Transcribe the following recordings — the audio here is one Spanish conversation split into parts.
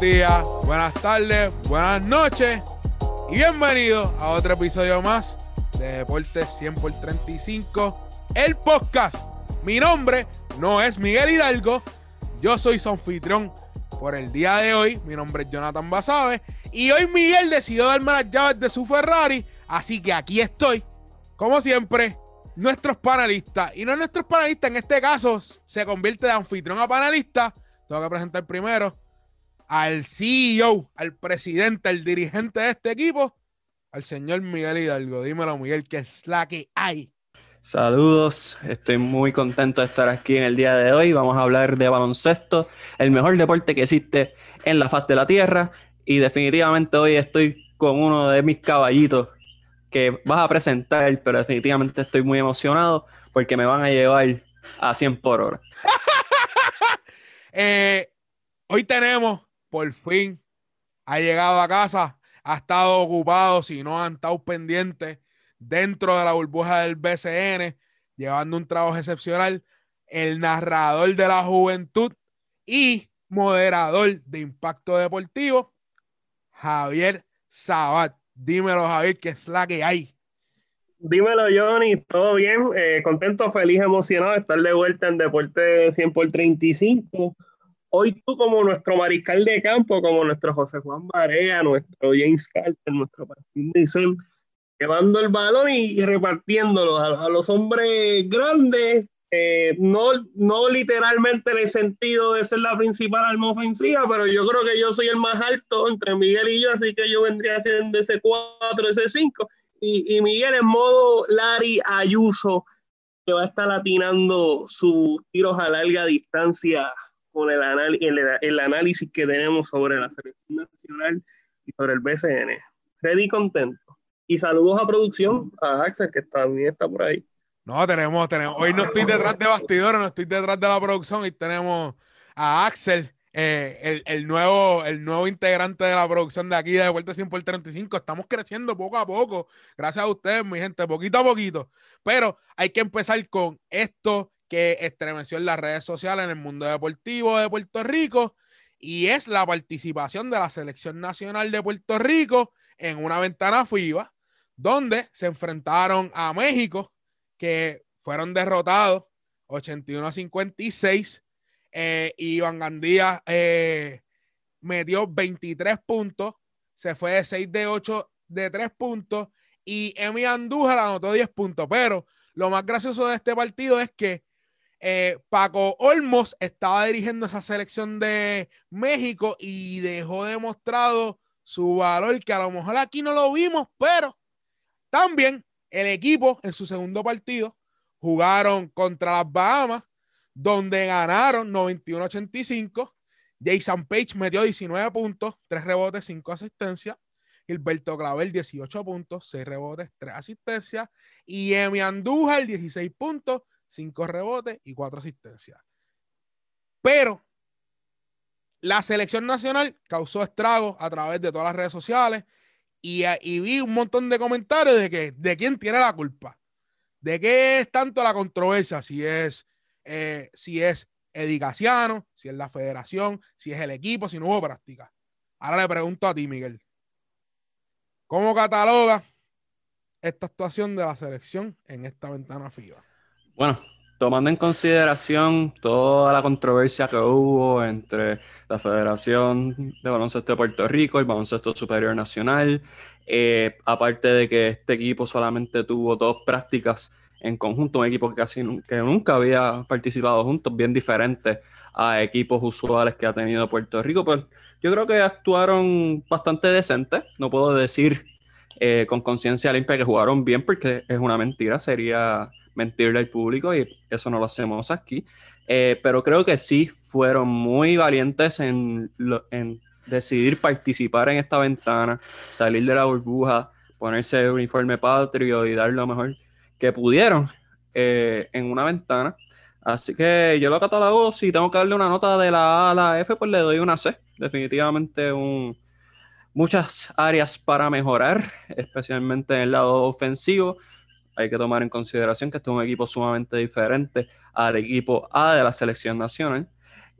Días, buenas tardes, buenas noches y bienvenidos a otro episodio más de Deportes 100 por 35, el podcast. Mi nombre no es Miguel Hidalgo, yo soy su anfitrión por el día de hoy. Mi nombre es Jonathan Basabe y hoy Miguel decidió darme las llaves de su Ferrari, así que aquí estoy, como siempre, nuestros panelistas. Y no nuestros panelistas, en este caso se convierte de anfitrión a panelista. Tengo que presentar primero al CEO, al presidente, al dirigente de este equipo, al señor Miguel Hidalgo. Dímelo, Miguel, que es la que hay. Saludos, estoy muy contento de estar aquí en el día de hoy. Vamos a hablar de baloncesto, el mejor deporte que existe en la faz de la tierra. Y definitivamente hoy estoy con uno de mis caballitos que vas a presentar, pero definitivamente estoy muy emocionado porque me van a llevar a 100 por hora. Eh, hoy tenemos, por fin, ha llegado a casa, ha estado ocupado, si no han estado pendientes dentro de la burbuja del BCN, llevando un trabajo excepcional, el narrador de la juventud y moderador de Impacto Deportivo, Javier Sabat. Dímelo, Javier, que es la que hay. Dímelo, Johnny, todo bien, eh, contento, feliz, emocionado de estar de vuelta en Deporte 100 por 35. Hoy tú como nuestro mariscal de campo, como nuestro José Juan Barea, nuestro James Carter, nuestro Martín Dicen, llevando el balón y, repartiéndolo a, los hombres grandes, eh, no, no literalmente en el sentido de ser la principal arma ofensiva, pero yo creo que yo soy el más alto entre Miguel y yo, así que yo vendría siendo ese 4, ese 5, y, y Miguel en modo Larry Ayuso, que va a estar atinando sus tiros a larga distancia con el, el, análisis que tenemos sobre la selección nacional y sobre el BCN. Ready contento. Y saludos a producción, a Axel, que también está por ahí. No, tenemos, tenemos. Hoy no estoy detrás de bastidores, no estoy detrás de la producción y tenemos a Axel, eh, el, el, nuevo, el nuevo integrante de la producción de aquí de Vuelta 100 por 35. Estamos creciendo poco a poco, gracias a ustedes, mi gente, poquito a poquito. Pero hay que empezar con esto que estremeció en las redes sociales en el mundo deportivo de Puerto Rico y es la participación de la selección nacional de Puerto Rico en una ventana FIBA donde se enfrentaron a México que fueron derrotados 81 a 56 eh, Iván Gandía eh, metió 23 puntos se fue de 6 de 8 de 3 puntos y Emi Andújar anotó 10 puntos pero lo más gracioso de este partido es que eh, Paco Olmos estaba dirigiendo esa selección de México y dejó demostrado su valor, que a lo mejor aquí no lo vimos, pero también el equipo en su segundo partido jugaron contra las Bahamas, donde ganaron 91-85. Jason Page metió 19 puntos, 3 rebotes, 5 asistencias. Gilberto Clavel 18 puntos, 6 rebotes, 3 asistencias. Y Emi Andújar 16 puntos, cinco rebotes y cuatro asistencias. Pero la selección nacional causó estragos a través de todas las redes sociales y, y, vi un montón de comentarios de que de quién tiene la culpa, de qué es tanto la controversia, si es eh, si es Edicaciano, si es la federación, si es el equipo, si no hubo práctica. Ahora le pregunto a ti, Miguel, ¿cómo cataloga esta actuación de la selección en esta ventana FIBA? Bueno, tomando en consideración toda la controversia que hubo entre la Federación de Baloncesto de Puerto Rico y Baloncesto Superior Nacional, eh, aparte de que este equipo solamente tuvo dos prácticas en conjunto, un equipo que casi que nunca había participado juntos, bien diferente a equipos usuales que ha tenido Puerto Rico, pues yo creo que actuaron bastante decentes, no puedo decir eh, con conciencia limpia que jugaron bien porque es una mentira, sería mentirle al público y eso no lo hacemos aquí. Eh, pero creo que sí fueron muy valientes en, en, decidir participar en esta ventana, salir de la burbuja, ponerse el uniforme patrio y dar lo mejor que pudieron eh, en una ventana. Así que yo lo catalogo, si tengo que darle una nota de la A a la F, pues le doy una C. Definitivamente un, muchas áreas para mejorar, especialmente en el lado ofensivo hay que tomar en consideración que este es un equipo sumamente diferente al equipo A de la selección nacional.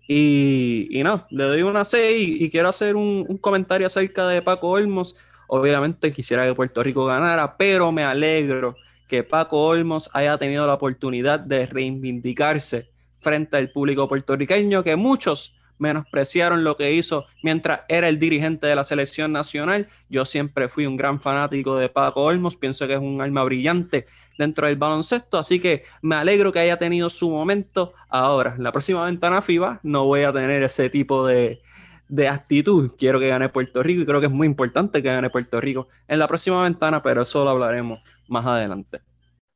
Y, no, le doy una 6 y, quiero hacer un, un, comentario acerca de Paco Olmos. Obviamente quisiera que Puerto Rico ganara, pero me alegro que Paco Olmos haya tenido la oportunidad de reivindicarse frente al público puertorriqueño, que muchos menospreciaron lo que hizo mientras era el dirigente de la selección nacional. Yo siempre fui un gran fanático de Paco Olmos, pienso que es un alma brillante dentro del baloncesto, así que me alegro que haya tenido su momento. Ahora, en la próxima ventana FIBA no voy a tener ese tipo de, de actitud. Quiero que gane Puerto Rico y creo que es muy importante que gane Puerto Rico en la próxima ventana, pero eso lo hablaremos más adelante.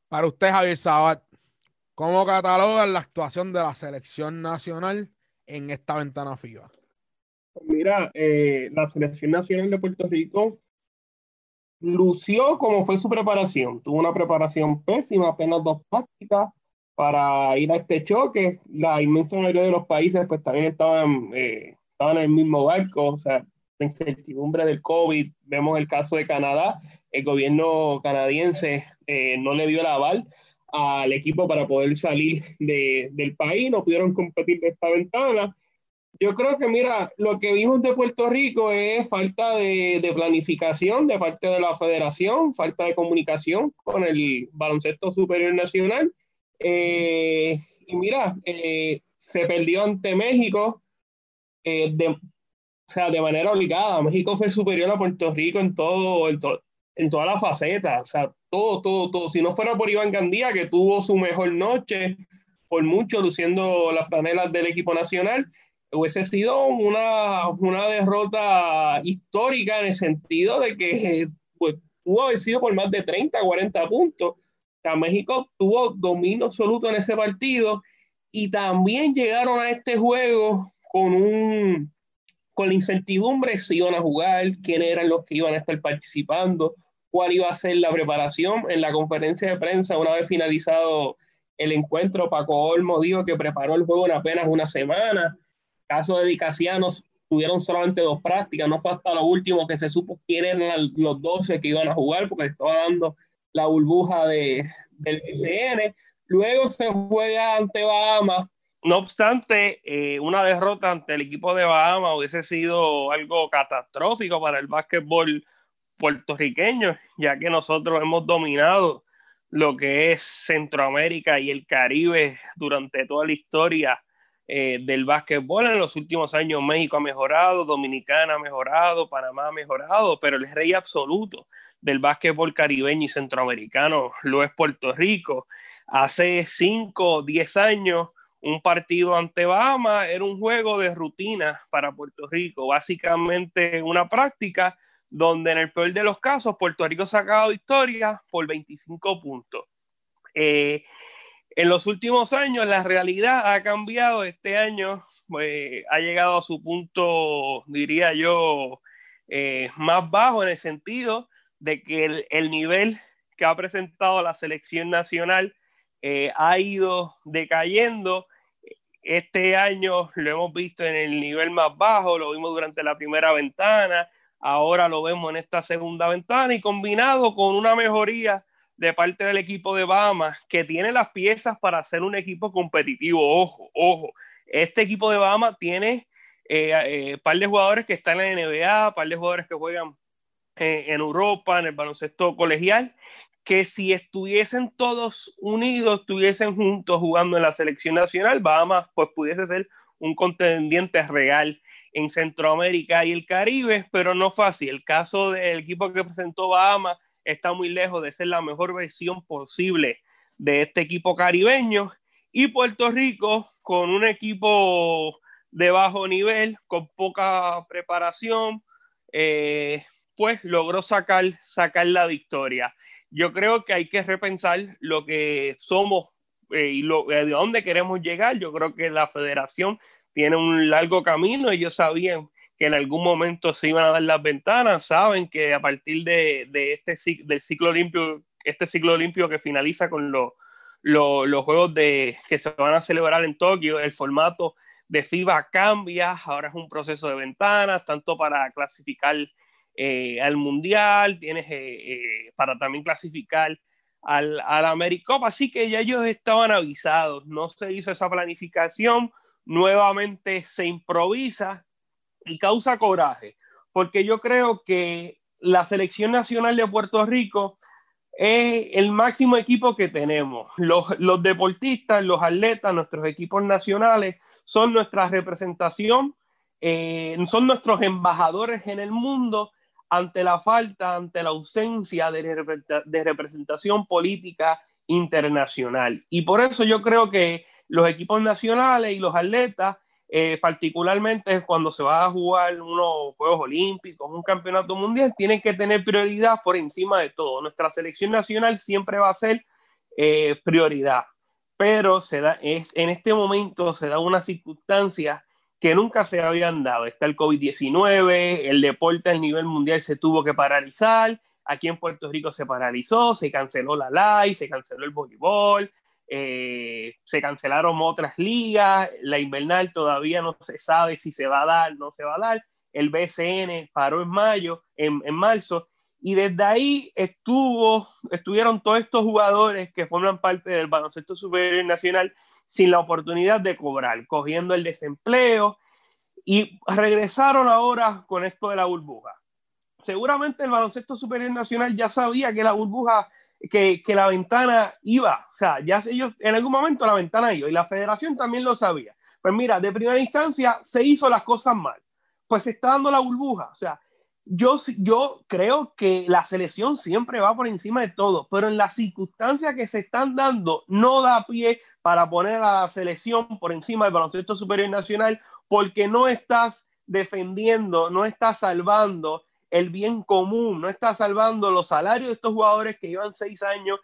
Para usted, Javier Sabat, ¿cómo catalogan la actuación de la selección nacional en esta ventana FIBA? Mira, eh, la selección nacional de Puerto Rico lució como fue su preparación. Tuvo una preparación pésima, apenas dos prácticas para ir a este choque. La inmensa mayoría de los países pues también estaban, eh, estaban en el mismo barco, o sea, la incertidumbre del COVID. Vemos el caso de Canadá, el gobierno canadiense eh, no le dio el aval al equipo para poder salir de, del país, no pudieron competir de esta ventana. Yo creo que, mira, lo que vimos de Puerto Rico es falta de, de, planificación de parte de la federación, falta de comunicación con el baloncesto superior nacional. Eh, y mira, eh, se perdió ante México, eh, de, o sea, de manera obligada. México fue superior a Puerto Rico en todo, en, to, en toda la faceta, o sea, todo, todo, todo. Si no fuera por Iván Gandía, que tuvo su mejor noche, por mucho luciendo las franelas del equipo nacional, hubiese sido una, una derrota histórica en el sentido de que pues, pudo haber sido por más de 30, 40 puntos. O sea, México tuvo dominio absoluto en ese partido y también llegaron a este juego con un con la incertidumbre si iban a jugar, quién eran los que iban a estar participando, cuál iba a ser la preparación. En la conferencia de prensa, una vez finalizado el encuentro, Paco Olmo dijo que preparó el juego en apenas una semana caso de Dicasianos, tuvieron solamente dos prácticas, no fue hasta lo último que se supo quién eran los 12 que iban a jugar, porque estaba dando la burbuja de, del PCN. Luego se juega ante Bahamas. No obstante, eh, una derrota ante el equipo de Bahamas hubiese sido algo catastrófico para el básquetbol puertorriqueño, ya que nosotros hemos dominado lo que es Centroamérica y el Caribe durante toda la historia eh, del básquetbol. En los últimos años México ha mejorado, Dominicana ha mejorado, Panamá ha mejorado, pero el rey absoluto del básquetbol caribeño y centroamericano lo es Puerto Rico. Hace 5 o 10 años un partido ante Bahamas era un juego de rutina para Puerto Rico, básicamente una práctica donde en el peor de los casos Puerto Rico sacaba victoria por 25 puntos. Eh, en los últimos años la realidad ha cambiado. Este año pues, ha llegado a su punto, diría yo, eh, más bajo en el sentido de que el, el, nivel que ha presentado la selección nacional eh, ha ido decayendo. Este año lo hemos visto en el nivel más bajo, lo vimos durante la primera ventana, ahora lo vemos en esta segunda ventana y combinado con una mejoría de parte del equipo de Bahamas, que tiene las piezas para ser un equipo competitivo. Ojo, ojo. Este equipo de Bahamas tiene eh, eh, par de jugadores que están en la NBA, par de jugadores que juegan eh, en Europa, en el baloncesto colegial, que si estuviesen todos unidos, estuviesen juntos jugando en la selección nacional, Bahamas pues pudiese ser un contendiente real en Centroamérica y el Caribe, pero no fácil. El caso del equipo que presentó Bahamas está muy lejos de ser la mejor versión posible de este equipo caribeño. Y Puerto Rico, con un equipo de bajo nivel, con poca preparación, eh, pues logró sacar, sacar la victoria. Yo creo que hay que repensar lo que somos eh, y lo, eh, de dónde queremos llegar. Yo creo que la federación tiene un largo camino. Ellos sabían que en algún momento se iban a dar las ventanas, saben que a partir de, de este del ciclo olímpico, este ciclo olímpico que finaliza con lo, lo, los juegos de, que se van a celebrar en Tokio, el formato de FIBA cambia, ahora es un proceso de ventanas, tanto para clasificar eh, al Mundial, tienes eh, eh, para también clasificar al, al AmeriCup, así que ya ellos estaban avisados, no se hizo esa planificación, nuevamente se improvisa y causa coraje, porque yo creo que la selección nacional de Puerto Rico es el máximo equipo que tenemos. Los, deportistas, los atletas, nuestros equipos nacionales son nuestra representación, eh, son nuestros embajadores en el mundo ante la falta, ante la ausencia de, representación política internacional. Y por eso yo creo que los equipos nacionales y los atletas, eh, particularmente cuando se va a jugar unos Juegos Olímpicos, un campeonato mundial, tienen que tener prioridad por encima de todo. Nuestra selección nacional siempre va a ser eh, prioridad, pero se da, en este momento se da una circunstancia que nunca se habían dado. Está el COVID-19, el deporte a nivel mundial se tuvo que paralizar, aquí en Puerto Rico se paralizó, se canceló la LAI, se canceló el voleibol, eh, se cancelaron otras ligas, la invernal todavía no se sabe si se va a dar, no se va a dar, el BCN paró en mayo, en, en marzo, y desde ahí estuvo, estuvieron todos estos jugadores que forman parte del baloncesto superior nacional sin la oportunidad de cobrar, cogiendo el desempleo, y regresaron ahora con esto de la burbuja seguramente el baloncesto superior nacional ya sabía que la burbuja, que, que, la ventana iba, o sea, ya ellos en algún momento la ventana iba y la federación también lo sabía. Pues mira, de primera instancia se hizo las cosas mal, pues se está dando la burbuja, o sea, yo, yo creo que la selección siempre va por encima de todo, pero en las circunstancias que se están dando no da pie para poner a la selección por encima del baloncesto superior nacional porque no estás defendiendo, no estás salvando el bien común, no está salvando los salarios de estos jugadores que llevan seis años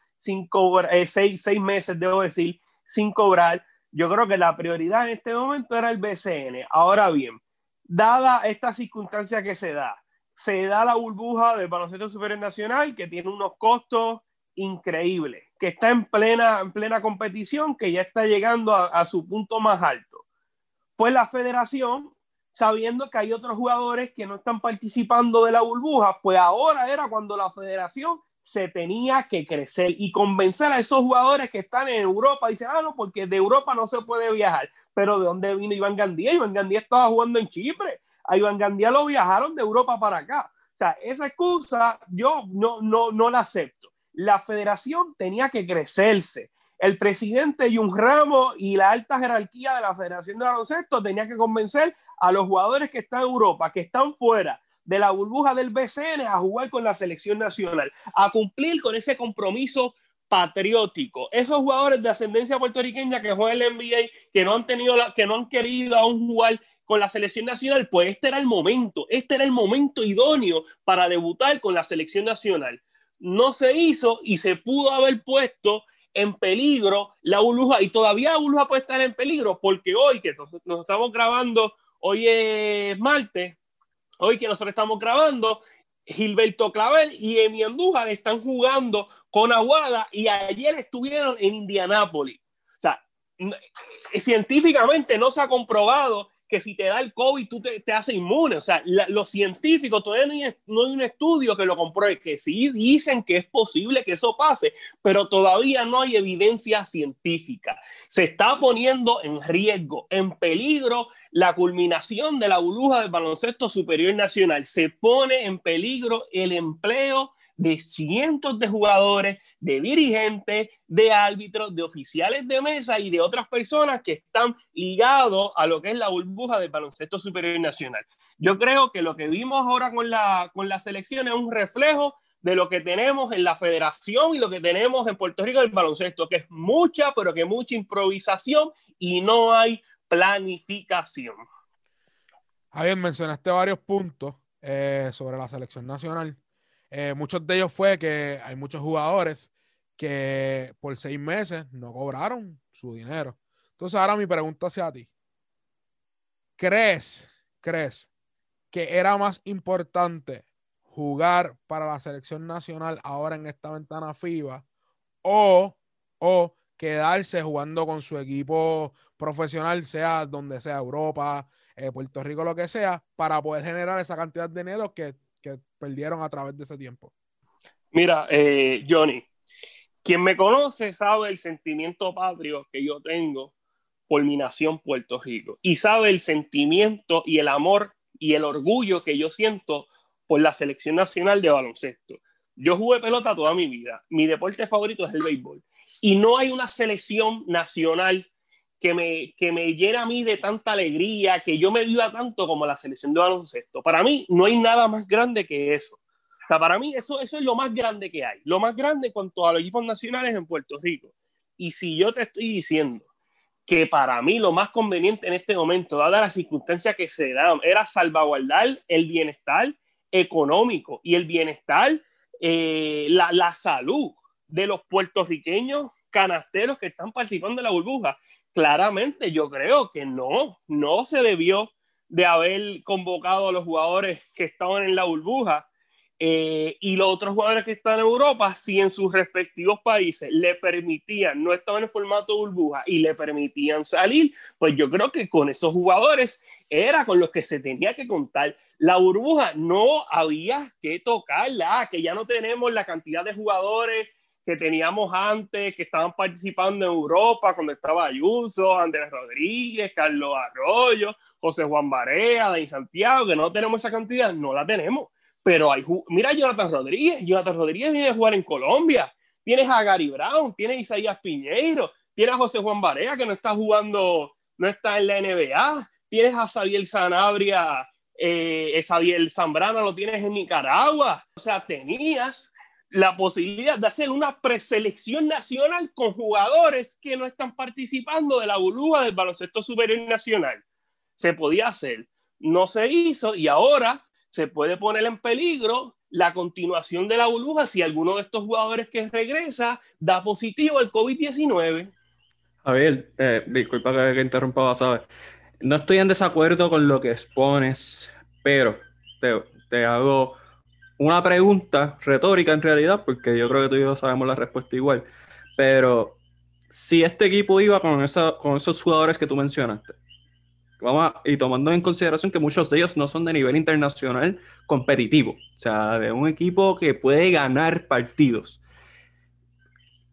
eh, seis, meses, debo decir, sin cobrar. Yo creo que la prioridad en este momento era el BCN. Ahora bien, dada esta circunstancia que se da, se da la burbuja del baloncesto superior nacional que tiene unos costos increíbles, que está en plena, en plena competición, que ya está llegando a su punto más alto. Pues la federación sabiendo que hay otros jugadores que no están participando de la burbuja, pues ahora era cuando la federación se tenía que crecer y convencer a esos jugadores que están en Europa. Dicen, ah, no, porque de Europa no se puede viajar. Pero ¿de dónde vino Iván Gandía? Iván Gandía estaba jugando en Chipre. A Iván Gandía lo viajaron de Europa para acá. O sea, esa excusa yo no, no, no la acepto. La federación tenía que crecerse. El presidente Jun Ramos y la alta jerarquía de la Federación de Baloncesto tenía que convencer a los jugadores que están en Europa, que están fuera de la burbuja del BCN, a jugar con la selección nacional, a cumplir con ese compromiso patriótico. Esos jugadores de ascendencia puertorriqueña que juegan el NBA, que no han tenido, la, que no han querido aún jugar con la selección nacional, pues este era el momento, este era el momento idóneo para debutar con la selección nacional. No se hizo y se pudo haber puesto en peligro la burbuja y todavía la burbuja puede estar en peligro porque hoy que nos estamos grabando Hoy es martes, hoy que nosotros estamos grabando, Gilberto Clavel y Emi Andújar están jugando con Aguada y ayer estuvieron en Indianápolis. O sea, científicamente no se ha comprobado que si te da el COVID tú te, te haces inmune. O sea, los científicos todavía no hay, no hay, un estudio que lo compruebe, que sí dicen que es posible que eso pase, pero todavía no hay evidencia científica. Se está poniendo en riesgo, en peligro la culminación de la burbuja del baloncesto superior nacional. Se pone en peligro el empleo de cientos de jugadores, de dirigentes, de árbitros, de oficiales de mesa y de otras personas que están ligados a lo que es la burbuja del baloncesto superior nacional. Yo creo que lo que vimos ahora con la, con la selección es un reflejo de lo que tenemos en la federación y lo que tenemos en Puerto Rico del baloncesto, que es mucha, pero que mucha improvisación y no hay planificación. Javier, mencionaste varios puntos eh, sobre la selección nacional. Eh, muchos de ellos fue que hay muchos jugadores que por seis meses no cobraron su dinero. Entonces ahora mi pregunta hacia ti. ¿Crees, crees que era más importante jugar para la selección nacional ahora en esta ventana FIBA o, o quedarse jugando con su equipo profesional, sea donde sea, Europa, eh, Puerto Rico, lo que sea, para poder generar esa cantidad de dinero que que perdieron a través de ese tiempo? Mira, eh, Johnny, quien me conoce sabe el sentimiento patrio que yo tengo por mi nación Puerto Rico y sabe el sentimiento y el amor y el orgullo que yo siento por la selección nacional de baloncesto. Yo jugué pelota toda mi vida. Mi deporte favorito es el béisbol. Y no hay una selección nacional que me, que me llena a mí de tanta alegría, que yo me viva tanto como la selección de baloncesto. Para mí no hay nada más grande que eso. O sea, para mí eso, eso es lo más grande que hay. Lo más grande en cuanto a los equipos nacionales en Puerto Rico. Y si yo te estoy diciendo que para mí lo más conveniente en este momento, dada las circunstancias que se dan, era salvaguardar el bienestar económico y el bienestar, eh, la, la salud de los puertorriqueños canasteros que están participando en la burbuja. Claramente yo creo que no, no se debió de haber convocado a los jugadores que estaban en la burbuja eh, y los otros jugadores que están en Europa, si en sus respectivos países le permitían, no estaban en formato burbuja y le permitían salir, pues yo creo que con esos jugadores era con los que se tenía que contar. La burbuja no había que tocarla, que ya no tenemos la cantidad de jugadores que teníamos antes, que estaban participando en Europa, cuando estaba Ayuso, Andrés Rodríguez, Carlos Arroyo, José Juan Barea, Dani Santiago, que no tenemos esa cantidad, no la tenemos. Pero hay, mira Jonathan Rodríguez, Jonathan Rodríguez viene a jugar en Colombia, tienes a Gary Brown, tienes a Isaías Piñeiro, tienes a José Juan Barea que no está jugando, no está en la NBA, tienes a Xavier Sanabria, eh, Xavier Zambrano lo tienes en Nicaragua, o sea, tenías la posibilidad de hacer una preselección nacional con jugadores que no están participando de la burbuja del baloncesto superior nacional. Se podía hacer, no se hizo y ahora se puede poner en peligro la continuación de la burbuja si alguno de estos jugadores que regresa da positivo al COVID-19. Javier, eh, disculpa que, interrumpa, ¿sabes? No estoy en desacuerdo con lo que expones, pero te, te, hago una pregunta retórica en realidad, porque yo creo que tú y yo sabemos la respuesta igual. Pero si este equipo iba con, esa, con esos jugadores que tú mencionaste, Vamos y tomando en consideración que muchos de ellos no son de nivel internacional competitivo, o sea, de un equipo que puede ganar partidos.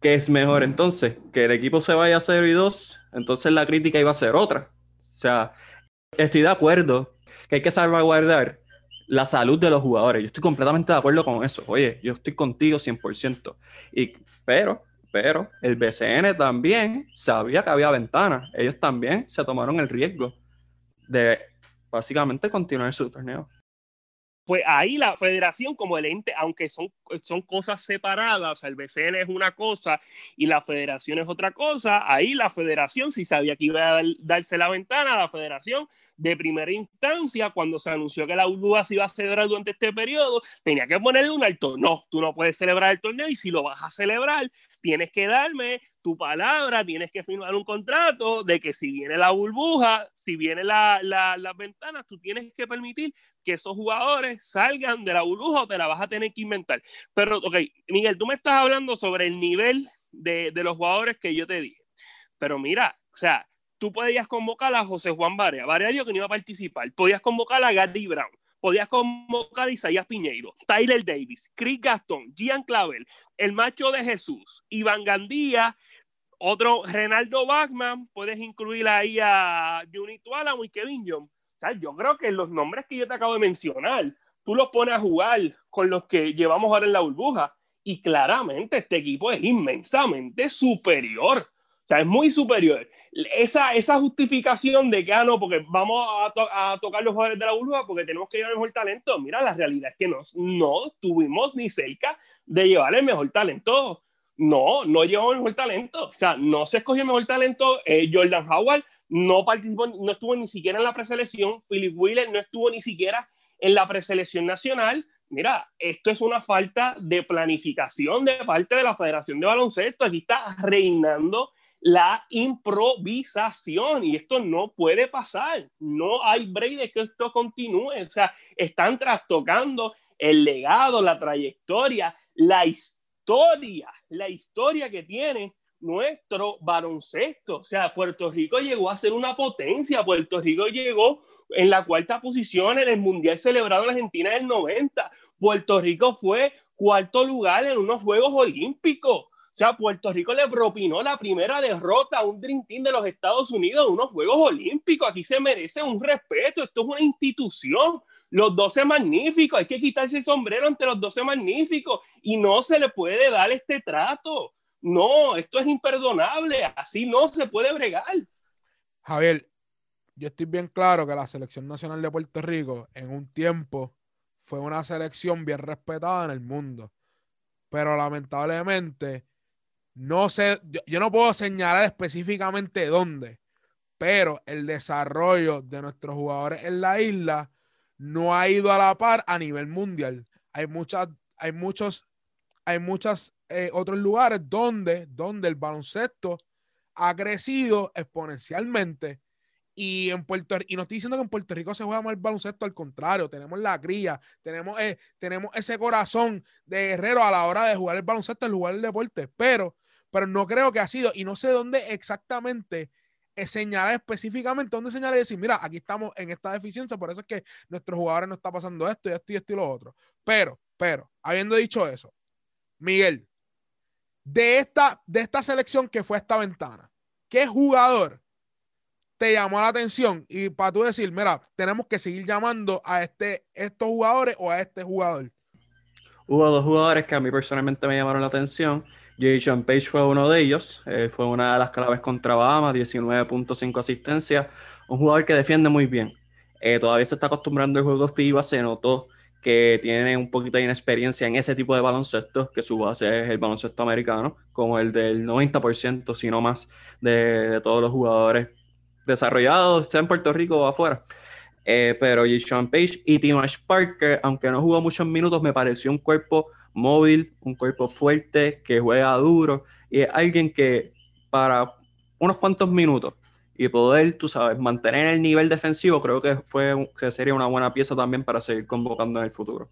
¿Qué es mejor entonces? Que el equipo se vaya a 0 y 2, entonces la crítica iba a ser otra. O sea, estoy de acuerdo que hay que salvaguardar la salud de los jugadores. Yo estoy completamente de acuerdo con eso. Oye, yo estoy contigo 100%. Y, pero, pero el BCN también sabía que había ventanas. Ellos también se tomaron el riesgo de básicamente continuar su torneo. Pues ahí la federación como el ente, aunque son, son cosas separadas, el BCN es una cosa y la federación es otra cosa, ahí la federación si sabía que iba a darse la ventana, la federación de primera instancia, cuando se anunció que la burbuja se iba a celebrar durante este periodo, tenía que ponerle un alto. No, tú no puedes celebrar el torneo y si lo vas a celebrar, tienes que darme tu palabra, tienes que firmar un contrato de que si viene la burbuja, si viene la, la, las ventanas, tú tienes que permitir que esos jugadores salgan de la burbuja o te la vas a tener que inventar. Pero, ok, Miguel, tú me estás hablando sobre el nivel de, de los jugadores que yo te dije. Pero mira, o sea, tú podías convocar a José Juan Barea. Barea dijo que no iba a participar. Podías convocar a Gary Brown. Podías convocar a Isaías Piñeiro, Tyler Davis, Chris Gastón, Gian Clavel, el macho de Jesús, Iván Gandía, otro Renaldo Bachman. Puedes incluir ahí a Junito Álamo y Kevin John. O sea, yo creo que los nombres que yo te acabo de mencionar, tú los pones a jugar con los que llevamos ahora en la burbuja. Y claramente este equipo es inmensamente superior o sea, es muy superior. Esa, esa justificación de que, ah, no, porque vamos a, a tocar los jugadores de la burbuja porque tenemos que llevar el mejor talento. Mira, la realidad es que no, no estuvimos ni cerca de llevar el mejor talento. No, no llevamos el mejor talento. O sea, no se escogió el mejor talento. Eh, Jordan Howard no participó, no estuvo ni siquiera en la preselección. Philip Wheeler no estuvo ni siquiera en la preselección nacional mira, esto es una falta de planificación de parte de la Federación de Baloncesto. Aquí está reinando la improvisación y esto no puede pasar. No hay break de que esto continúe. O sea, están trastocando el legado, la trayectoria, la historia, la historia que tiene nuestro baloncesto. O sea, Puerto Rico llegó a ser una potencia. Puerto Rico llegó en la cuarta posición en el Mundial celebrado en Argentina en el 90. Puerto Rico fue cuarto lugar en unos Juegos Olímpicos. O sea, Puerto Rico le propinó la primera derrota a un Dream Team de los Estados Unidos unos Juegos Olímpicos. Aquí se merece un respeto. Esto es una institución. Los 12 magníficos. Hay que quitarse el sombrero ante los 12 magníficos. Y no se le puede dar este trato. No, esto es imperdonable. Así no se puede bregar. Javier, yo estoy bien claro que la selección nacional de Puerto Rico en un tiempo fue una selección bien respetada en el mundo. Pero lamentablemente no sé, yo, no puedo señalar específicamente dónde, pero el desarrollo de nuestros jugadores en la isla no ha ido a la par a nivel mundial. Hay muchas, hay muchos, hay eh, otros lugares donde, donde el baloncesto ha crecido exponencialmente. Y en Puerto y no estoy diciendo que en Puerto Rico se juega mal el baloncesto, al contrario, tenemos la cría, tenemos, eh, tenemos ese corazón de guerrero a la hora de jugar el baloncesto, el jugar el deporte, pero pero no creo que ha sido, y no sé dónde exactamente es señalar específicamente, dónde señalar y decir, mira, aquí estamos en esta deficiencia, por eso es que nuestros jugadores no está pasando esto y esto y esto y lo otro. Pero, pero, habiendo dicho eso, Miguel, de esta, de esta selección que fue esta ventana, ¿qué jugador te llamó la atención? Y para tú decir, mira, tenemos que seguir llamando a este, estos jugadores o a este jugador. Hubo dos jugadores que a mí personalmente me llamaron la atención Jason Page fue uno de ellos, eh, fue una de las claves contra Bahama, 19.5 asistencia, un jugador que defiende muy bien. Eh, todavía se está acostumbrando al juego FIBA, se notó que tiene un poquito de inexperiencia en ese tipo de baloncesto, que su base es el baloncesto americano, como el del 90%, si no más, de, todos los jugadores desarrollados, sea en Puerto Rico o afuera. Eh, pero Jason Page y Timash Parker, aunque no jugó muchos minutos, me pareció un cuerpo móvil, un cuerpo fuerte, que juega duro y es alguien que para unos cuantos minutos y poder, tú sabes, mantener el nivel defensivo, creo que, fue, que sería una buena pieza también para seguir convocando en el futuro.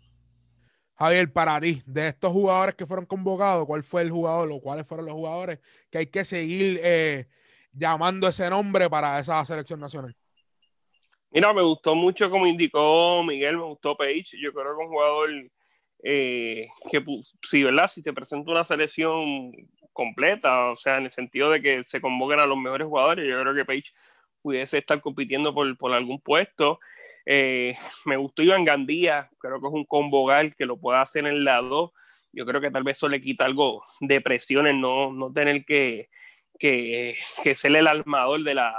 Javier, para ti, de estos jugadores que fueron convocados, ¿cuál fue el jugador o cuáles fueron los jugadores que hay que seguir eh, llamando ese nombre para esa selección nacional? Mira, me gustó mucho como indicó Miguel, me gustó Page. Yo creo que un jugador eh, que si, ¿verdad? si te presenta una selección completa, o sea, en el sentido de que se convoquen a los mejores jugadores, yo creo que Page pudiese estar compitiendo por, por algún puesto. Eh, me gustó Iván Gandía, creo que es un convogal que lo pueda hacer en la 2. Yo creo que tal vez eso le quita algo de presión en no, no tener que, que, que ser el armador de la,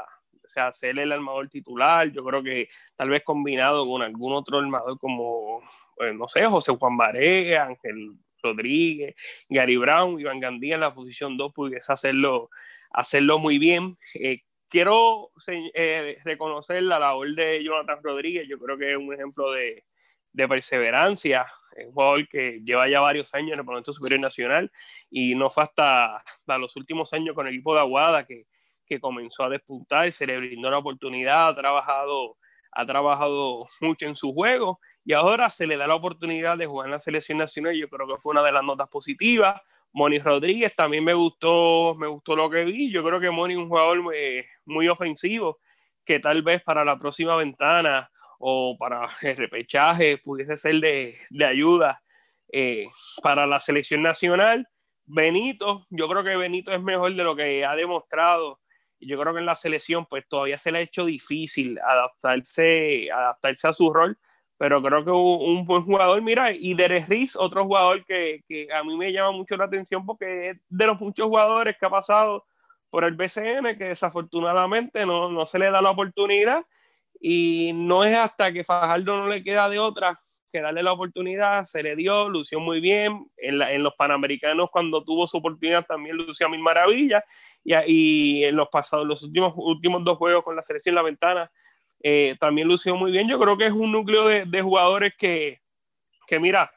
sea, ser el armador titular. Yo creo que tal vez combinado con algún otro armador como pues, no sé, José Juan Barea, Ángel Rodríguez, Gary Brown, Iván Gandía en la posición 2 pudiese hacerlo, hacerlo muy bien. Eh, quiero eh, reconocer la labor de Jonathan Rodríguez, yo creo que es un ejemplo de, perseverancia, es un jugador que lleva ya varios años en el Parlamento Superior Nacional y no fue hasta, los últimos años con el equipo de Aguada que, que comenzó a despuntar, se le brindó la oportunidad, ha trabajado, ha trabajado mucho en su juego y ahora se le da la oportunidad de jugar en la selección nacional. Yo creo que fue una de las notas positivas. Moni Rodríguez también me gustó, me gustó lo que vi. Yo creo que Moni es un jugador muy, ofensivo que tal vez para la próxima ventana o para el repechaje pudiese ser de, ayuda eh, para la selección nacional. Benito, yo creo que Benito es mejor de lo que ha demostrado. Yo creo que en la selección pues todavía se le ha hecho difícil adaptarse, adaptarse a su rol pero creo que un, buen jugador, mira, y Derek Riz, otro jugador que, que, a mí me llama mucho la atención porque es de los muchos jugadores que ha pasado por el BCN que desafortunadamente no, no se le da la oportunidad y no es hasta que Fajardo no le queda de otra que darle la oportunidad, se le dio, lució muy bien, en, la, en los Panamericanos cuando tuvo su oportunidad también lució a mil maravillas y, y en los pasados, los últimos, últimos dos juegos con la selección La Ventana eh, también lució muy bien. Yo creo que es un núcleo de, jugadores que, que, mira,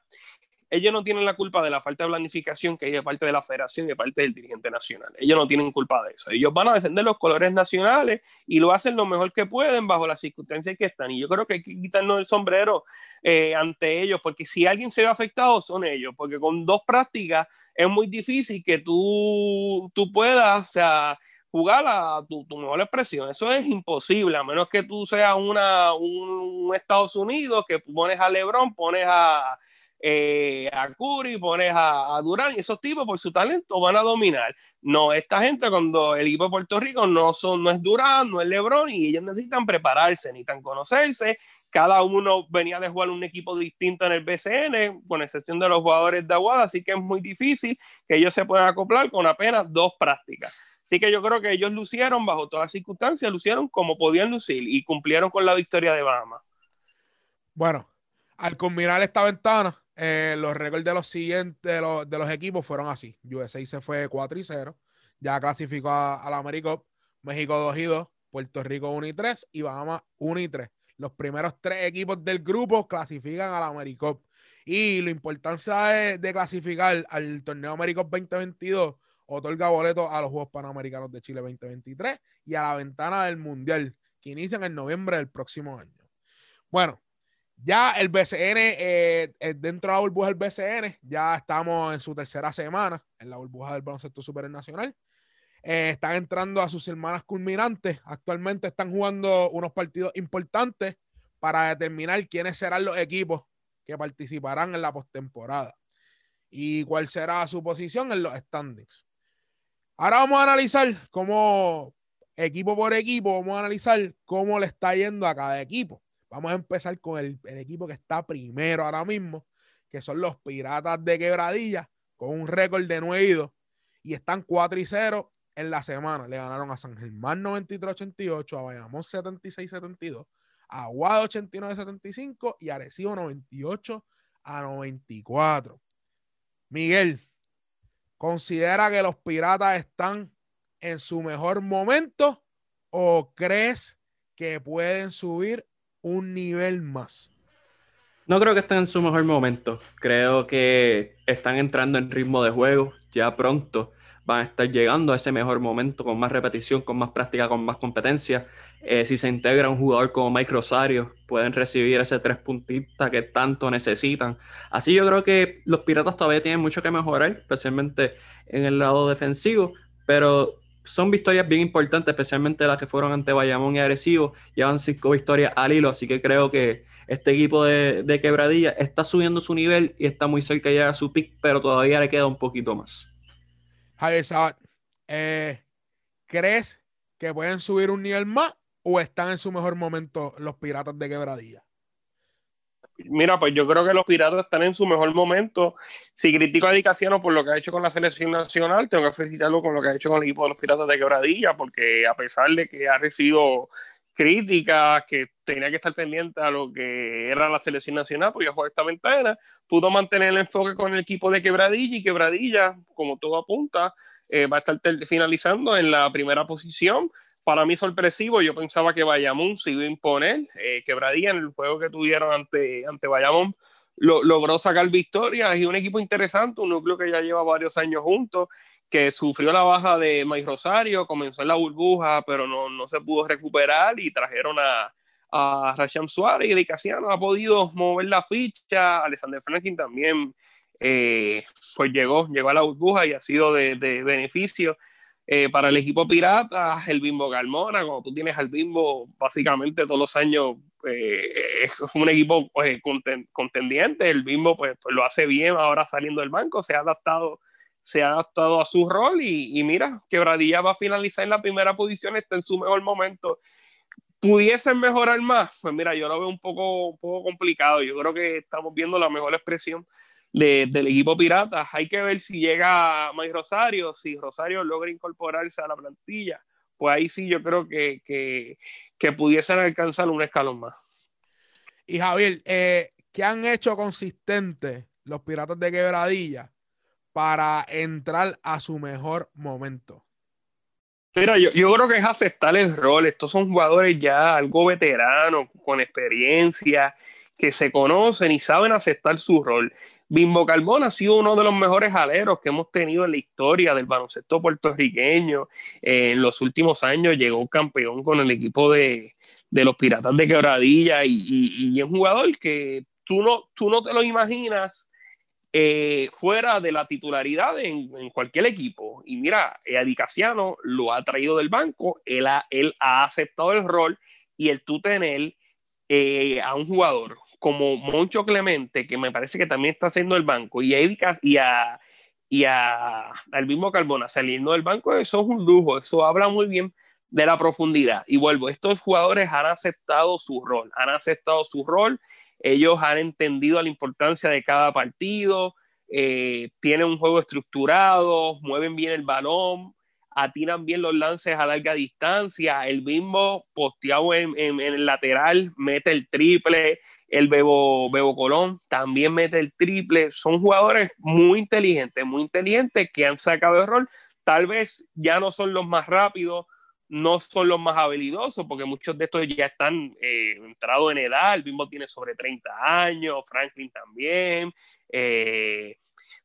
ellos no tienen la culpa de la falta de planificación que hay de parte de la federación y de parte del dirigente nacional. Ellos no tienen culpa de eso. Ellos van a defender los colores nacionales y lo hacen lo mejor que pueden bajo las circunstancias que están. Y yo creo que hay que quitarnos el sombrero eh, ante ellos, porque si alguien se ve afectado son ellos, porque con dos prácticas es muy difícil que tú, tú puedas, o sea, jugar a tu, mejor expresión. Eso es imposible, a menos que tú seas una, un, Estados Unidos que pones a LeBron, pones a, eh, a Curry, pones a, Durán y esos tipos por su talento van a dominar. No, esta gente cuando el equipo de Puerto Rico no, son, no es Durán, no es Lebron y ellos necesitan prepararse, necesitan conocerse. Cada uno venía de jugar un equipo distinto en el BCN, con excepción de los jugadores de Aguada, así que es muy difícil que ellos se puedan acoplar con apenas dos prácticas. Así que yo creo que ellos lucieron bajo todas las circunstancias, lucieron como podían lucir y cumplieron con la victoria de Bahamas. Bueno, al combinar esta ventana, eh, los récords de los siguientes de los, equipos fueron así. USA se fue 4 y 0, ya clasificó a, la Americop, México 2 y 2, Puerto Rico 1 y 3 y Bahamas 1 y 3. Los primeros tres equipos del grupo clasifican a la Americop. Y la importancia de, de clasificar al torneo Americop 2022 otorga boletos a los Juegos Panamericanos de Chile 2023 y a la ventana del Mundial, que inician en noviembre del próximo año. Bueno, ya el BCN, eh, eh, dentro de la burbuja del BCN, ya estamos en su tercera semana en la burbuja del baloncesto supernacional. Eh, están entrando a sus semanas culminantes. Actualmente están jugando unos partidos importantes para determinar quiénes serán los equipos que participarán en la postemporada y cuál será su posición en los standings. Ahora vamos a analizar cómo, equipo por equipo, vamos a analizar cómo le está yendo a cada equipo. Vamos a empezar con el, equipo que está primero ahora mismo, que son los Piratas de Quebradilla, con un récord de 9 y están 4 y 0 en la semana. Le ganaron a San Germán 93-88, a Bayamón 76-72, a Aguado 89-75 y a Arecibo 98 a 94. Miguel, ¿Considera que los piratas están en su mejor momento o crees que pueden subir un nivel más? No creo que estén en su mejor momento. Creo que están entrando en ritmo de juego. Ya pronto van a estar llegando a ese mejor momento con más repetición, con más práctica, con más competencia. Eh, si se integra un jugador como Mike Rosario, pueden recibir ese tres puntistas que tanto necesitan. Así yo creo que los Piratas todavía tienen mucho que mejorar, especialmente en el lado defensivo, pero son victorias bien importantes, especialmente las que fueron ante Bayamón y Arecibo. Llevan cinco victorias al hilo, así que creo que este equipo de, Quebradilla está subiendo su nivel y está muy cerca de llegar a su pick, pero todavía le queda un poquito más. Javier Sabat, eh, ¿crees que pueden subir un nivel más o están en su mejor momento los piratas de quebradilla? Mira, pues yo creo que los piratas están en su mejor momento. Si critico a Dicasiano por lo que ha hecho con la selección nacional, tengo que felicitarlo con lo que ha hecho con el equipo de los piratas de quebradilla, porque a pesar de que ha recibido críticas, que tenía que estar pendiente a lo que era la selección nacional, porque jugar esta ventana, pudo mantener el enfoque con el equipo de quebradilla y quebradilla, como todo apunta, eh, va a estar finalizando en la primera posición para mí sorpresivo. Yo pensaba que Bayamón se iba a imponer. Eh, Quebradilla en el juego que tuvieron ante, ante Bayamón logró sacar victorias y un equipo interesante, un núcleo que ya lleva varios años juntos, que sufrió la baja de May Rosario, comenzó en la burbuja, pero no, no se pudo recuperar y trajeron a, a Rasham Suárez y de Casiano ha podido mover la ficha. Alexander Franklin también eh, pues llegó, llegó a la burbuja y ha sido de, de beneficio. Eh, para el equipo pirata, el Bimbo Carmona, cuando tú tienes al Bimbo básicamente todos los años, eh, es un equipo pues, contendiente, el Bimbo pues, pues, lo hace bien ahora saliendo del banco, se ha adaptado, se ha adaptado a su rol y, y mira, Quebradilla va a finalizar en la primera posición, está en su mejor momento. ¿Pudiesen mejorar más? Pues mira, yo lo veo un poco, un poco complicado, yo creo que estamos viendo la mejor expresión del equipo pirata. Hay que ver si llega Mike Rosario, si Rosario logra incorporarse a la plantilla, pues ahí sí yo creo que, que, pudiesen alcanzar un escalón más. Y Javier, eh, ¿qué han hecho consistente los piratas de quebradilla para entrar a su mejor momento? Mira, yo, yo, creo que es aceptar el rol. Estos son jugadores ya algo veteranos, con experiencia, que se conocen y saben aceptar su rol. Bimbo Carbón ha sido uno de los mejores aleros que hemos tenido en la historia del baloncesto puertorriqueño. Eh, en los últimos años llegó campeón con el equipo de, los Piratas de Quebradilla y, es un jugador que tú no, tú no te lo imaginas eh, fuera de la titularidad en, cualquier equipo. Y mira, Adicasiano lo ha traído del banco, él ha, él ha aceptado el rol y el tú tener eh, a un jugador como Moncho Clemente, que me parece que también está haciendo el banco, y a, y a, y a, al mismo Carbona saliendo del banco, eso es un lujo, eso habla muy bien de la profundidad. Y vuelvo, estos jugadores han aceptado su rol, han aceptado su rol, ellos han entendido la importancia de cada partido, eh, tienen un juego estructurado, mueven bien el balón, atiran bien los lances a larga distancia, el mismo posteado en, el lateral mete el triple, el Bebo, Bebo Colón también mete el triple, son jugadores muy inteligentes, muy inteligentes que han sacado el rol, tal vez ya no son los más rápidos, no son los más habilidosos, porque muchos de estos ya están eh, entrados en edad, el mismo tiene sobre 30 años, Franklin también, eh,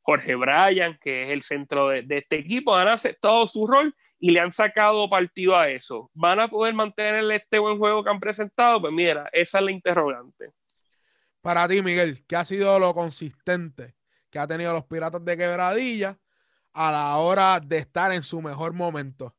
Jorge Bryan, que es el centro de, este equipo, han aceptado su rol y le han sacado partido a eso. ¿Van a poder mantener este buen juego que han presentado? Pues mira, esa es la interrogante. Para ti, Miguel, ¿qué ha sido lo consistente que ha tenido los Piratas de Quebradilla a la hora de estar en su mejor momento?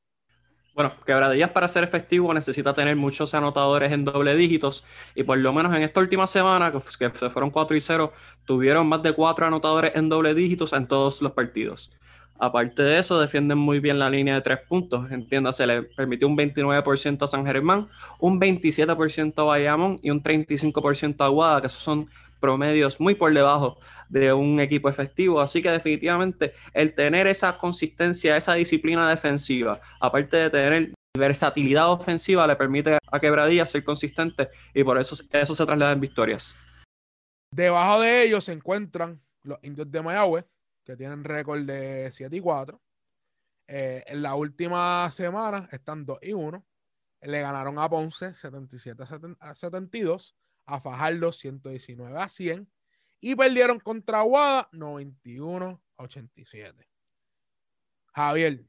Bueno, Quebradillas para ser efectivo necesita tener muchos anotadores en doble dígitos y por lo menos en esta última semana, que, se fueron 4 y 0, tuvieron más de 4 anotadores en doble dígitos en todos los partidos. Aparte de eso, defienden muy bien la línea de 3 puntos. Entiéndase, le permitió un 29% a San Germán, un 27% a Bayamón y un 35% a Aguada, que esos son promedios muy por debajo de un equipo efectivo. Así que definitivamente el tener esa consistencia, esa disciplina defensiva, aparte de tener versatilidad ofensiva, le permite a Quebradilla ser consistente y por eso, eso se traslada en victorias. Debajo de ellos se encuentran los indios de Mayagüez, que tienen récord de 7 y 4. Eh, en la última semana están 2 y 1. Le ganaron a Ponce 77 a 72 a Fajardo 119 a 100 y perdieron contra Aguada 91 a 87. Javier,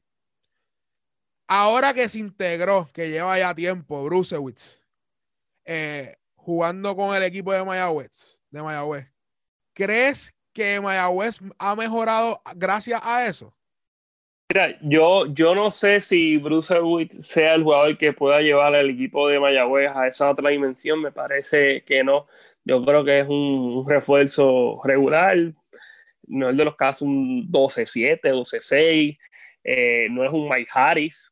ahora que se integró, que lleva ya tiempo Brusewitz, eh, jugando con el equipo de Mayagüez, de Mayagüez, ¿crees que Mayagüez ha mejorado gracias a eso? Mira, yo, yo no sé si Bruce Witt sea el jugador que pueda llevar al equipo de Mayagüez a esa otra dimensión, me parece que no. Yo creo que es un, refuerzo regular, no es de los casos un 12-7, 12-6, eh, no es un Mike Harris,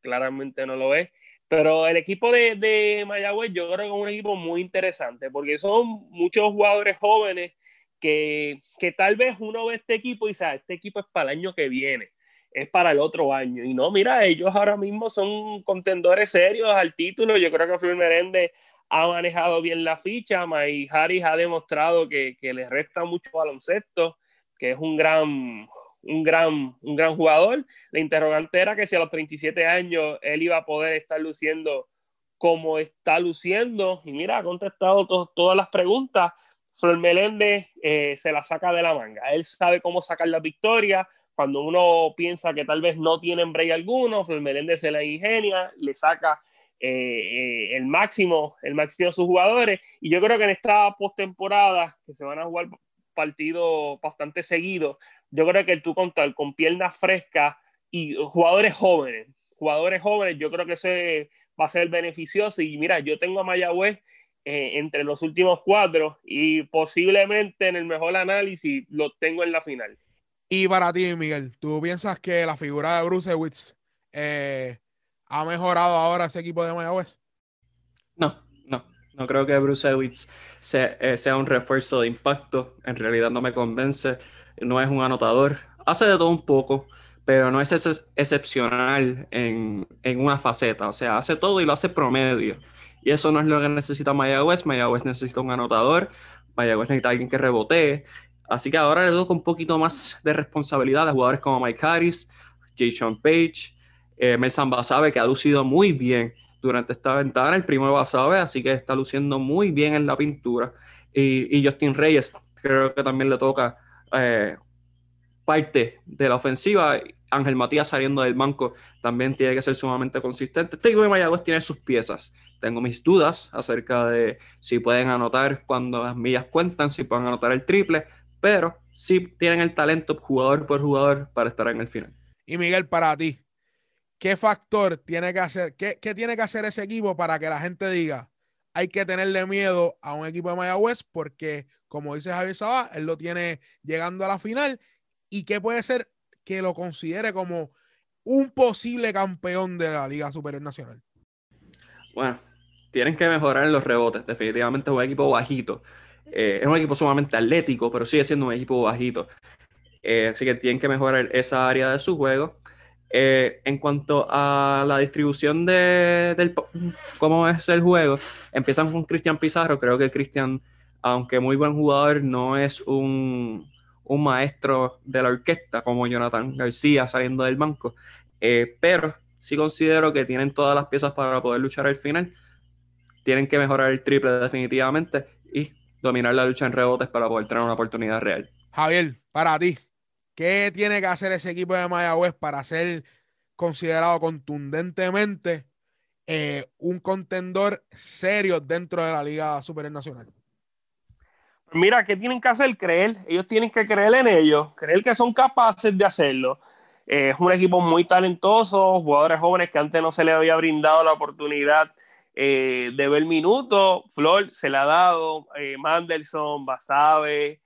claramente no lo es. Pero el equipo de, de Mayagüez yo creo que es un equipo muy interesante porque son muchos jugadores jóvenes que, que tal vez uno ve este equipo y dice, este equipo es para el año que viene es para el otro año. Y no, mira, ellos ahora mismo son contendores serios al título. Yo creo que Flor Merende ha manejado bien la ficha. May Harris ha demostrado que, que, le resta mucho baloncesto, que es un gran, un, gran, un gran jugador. La interrogante era que si a los 37 años él iba a poder estar luciendo como está luciendo. Y mira, ha contestado todas las preguntas. Flor Meléndez eh, se la saca de la manga. Él sabe cómo sacar la victoria cuando uno piensa que tal vez no tienen break alguno, Flor Meléndez se la ingenia, le saca eh, eh, el máximo, el máximo de sus jugadores. Y yo creo que en esta postemporada, que se van a jugar partidos bastante seguidos, yo creo que tú contar con piernas frescas y jugadores jóvenes, jugadores jóvenes, yo creo que ese va a ser beneficioso. Y mira, yo tengo a Mayagüez eh, entre los últimos cuatro y posiblemente en el mejor análisis lo tengo en la final. Y para ti, Miguel, ¿tú piensas que la figura de Bruce eh, ha mejorado ahora ese equipo de Mayagüez? No, no. No creo que Bruce sea, eh, sea un refuerzo de impacto. En realidad no me convence. No es un anotador. Hace de todo un poco, pero no es excepcional en, en, una faceta. O sea, hace todo y lo hace promedio. Y eso no es lo que necesita Mayagüez. Mayagüez necesita un anotador. Mayagüez necesita alguien que rebotee. Así que ahora le doy un poquito más de responsabilidad a jugadores como Mike Harris, Jay Sean Page, eh, Melsan Basabe, que ha lucido muy bien durante esta ventana, el primo Basabe, así que está luciendo muy bien en la pintura. Y, Justin Reyes, creo que también le toca eh, parte de la ofensiva. Ángel Matías saliendo del banco también tiene que ser sumamente consistente. Este equipo de Mayagüez tiene sus piezas. Tengo mis dudas acerca de si pueden anotar cuando las millas cuentan, si pueden anotar el triple, pero sí tienen el talento jugador por jugador para estar en el final. Y Miguel, para ti, ¿qué factor tiene que hacer, qué, tiene que hacer ese equipo para que la gente diga, hay que tenerle miedo a un equipo de Mayagüez porque, como dice Javier Sabá, él lo tiene llegando a la final y que puede ser que lo considere como un posible campeón de la Liga Superior Nacional. Bueno, tienen que mejorar en los rebotes. Definitivamente es un equipo bajito. Eh, es un equipo sumamente atlético, pero sigue siendo un equipo bajito. Eh, así que tienen que mejorar esa área de su juego. Eh, en cuanto a la distribución de, del cómo es el juego, empiezan con Cristian Pizarro. Creo que Cristian, aunque muy buen jugador, no es un, un, maestro de la orquesta como Jonathan García saliendo del banco. pero sí considero que tienen todas las piezas para poder luchar al final. Tienen que mejorar el triple definitivamente y dominar la lucha en rebotes para poder tener una oportunidad real. Javier, para ti, ¿qué tiene que hacer ese equipo de Mayagüez para ser considerado contundentemente eh, un contendor serio dentro de la Liga Superior Nacional? Mira, ¿qué tienen que hacer? Creer. Ellos tienen que creer en ellos, creer que son capaces de hacerlo. Eh, es un equipo muy talentoso, jugadores jóvenes que antes no se les había brindado la oportunidad eh, de ver minutos. Flor se le ha dado, eh, Mandelson, Basabe,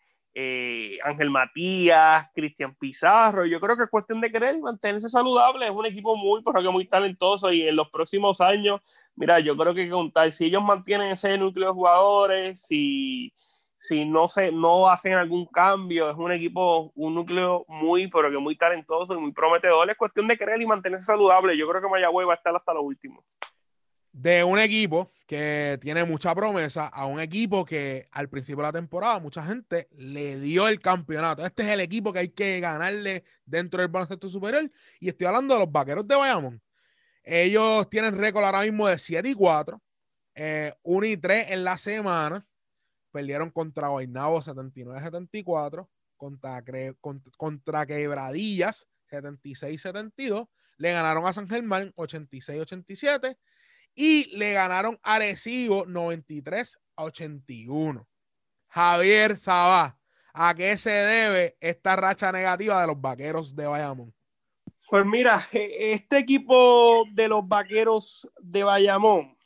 Ángel Matías, Cristian Pizarro. Yo creo que es cuestión de querer mantenerse saludable. Es un equipo muy, pero que muy talentoso y en los próximos años, mira, yo creo que contar, si ellos mantienen ese núcleo de jugadores, si si no se no hacen algún cambio, es un equipo, un núcleo muy, pero que muy talentoso y muy prometedor. Es cuestión de querer y mantenerse saludable. Yo creo que Mayagüez va a estar hasta lo último. De un equipo que tiene mucha promesa a un equipo que al principio de la temporada mucha gente le dio el campeonato. Este es el equipo que hay que ganarle dentro del baloncesto superior. Y estoy hablando de los vaqueros de Bayamón. Ellos tienen récord ahora mismo de 7 y 4, 1 y 3 en la semana perdieron contra Guaynabo 79-74, contra, contra Quebradillas 76-72, le ganaron a San Germán 86-87 y le ganaron a Arecibo 93-81. Javier Sabá, ¿a qué se debe esta racha negativa de los vaqueros de Bayamón? Pues mira, e, este equipo de los vaqueros de Bayamón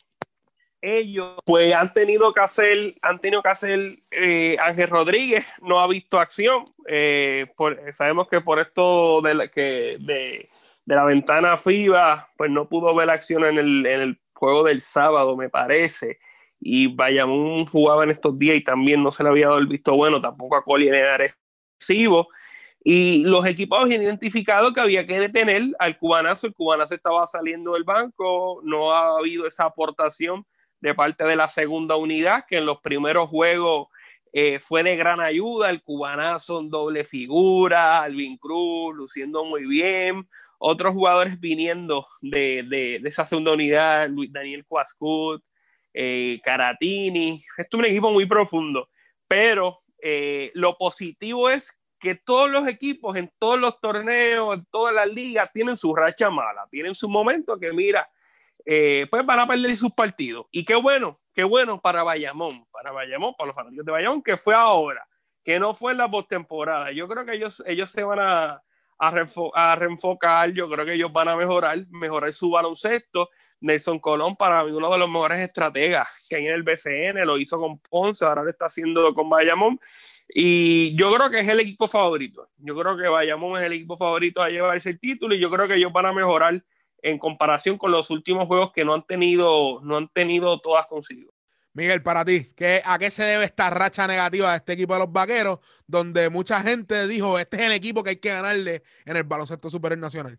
ellos pues han tenido que hacer, han tenido que hacer, eh, Ángel Rodríguez no ha visto acción, eh, sabemos que por esto de la, que, de, la ventana FIBA, pues no pudo ver acción en el, juego del sábado, me parece, y Bayamón jugaba en estos días y también no se le había dado el visto bueno, tampoco a Coli en el Arecibo, y los equipos habían identificado que había que detener al cubanazo, el cubanazo estaba saliendo del banco, no ha habido esa aportación de parte de la segunda unidad, que en los primeros juegos eh, fue de gran ayuda. El cubanazo en doble figura, Alvin Cruz luciendo muy bien. Otros jugadores viniendo de, de, esa segunda unidad, Luis Daniel Cuascut, eh, Caratini. Es un equipo muy profundo, pero eh, lo positivo es que todos los equipos en todos los torneos, en todas las ligas, tienen su racha mala, tienen su momento que mira, eh, pues van a perder sus partidos. Y qué bueno, qué bueno para Bayamón, para Bayamón, para los fanáticos de Bayamón, que fue ahora, que no fue en la postemporada. Yo creo que ellos, ellos se van a, a, reenfocar, yo creo que ellos van a mejorar, mejorar su baloncesto. Nelson Colón, para mí, uno de los mejores estrategas que hay en el BCN, lo hizo con Ponce, ahora lo está haciendo con Bayamón. Y yo creo que es el equipo favorito. Yo creo que Bayamón es el equipo favorito a llevarse el título y yo creo que ellos van a mejorar en comparación con los últimos juegos que no han tenido, no han tenido todas consigo. Miguel, para ti, ¿qué, ¿a qué se debe esta racha negativa de este equipo de los vaqueros? Donde mucha gente dijo, este es el equipo que hay que ganarle en el baloncesto superior nacional.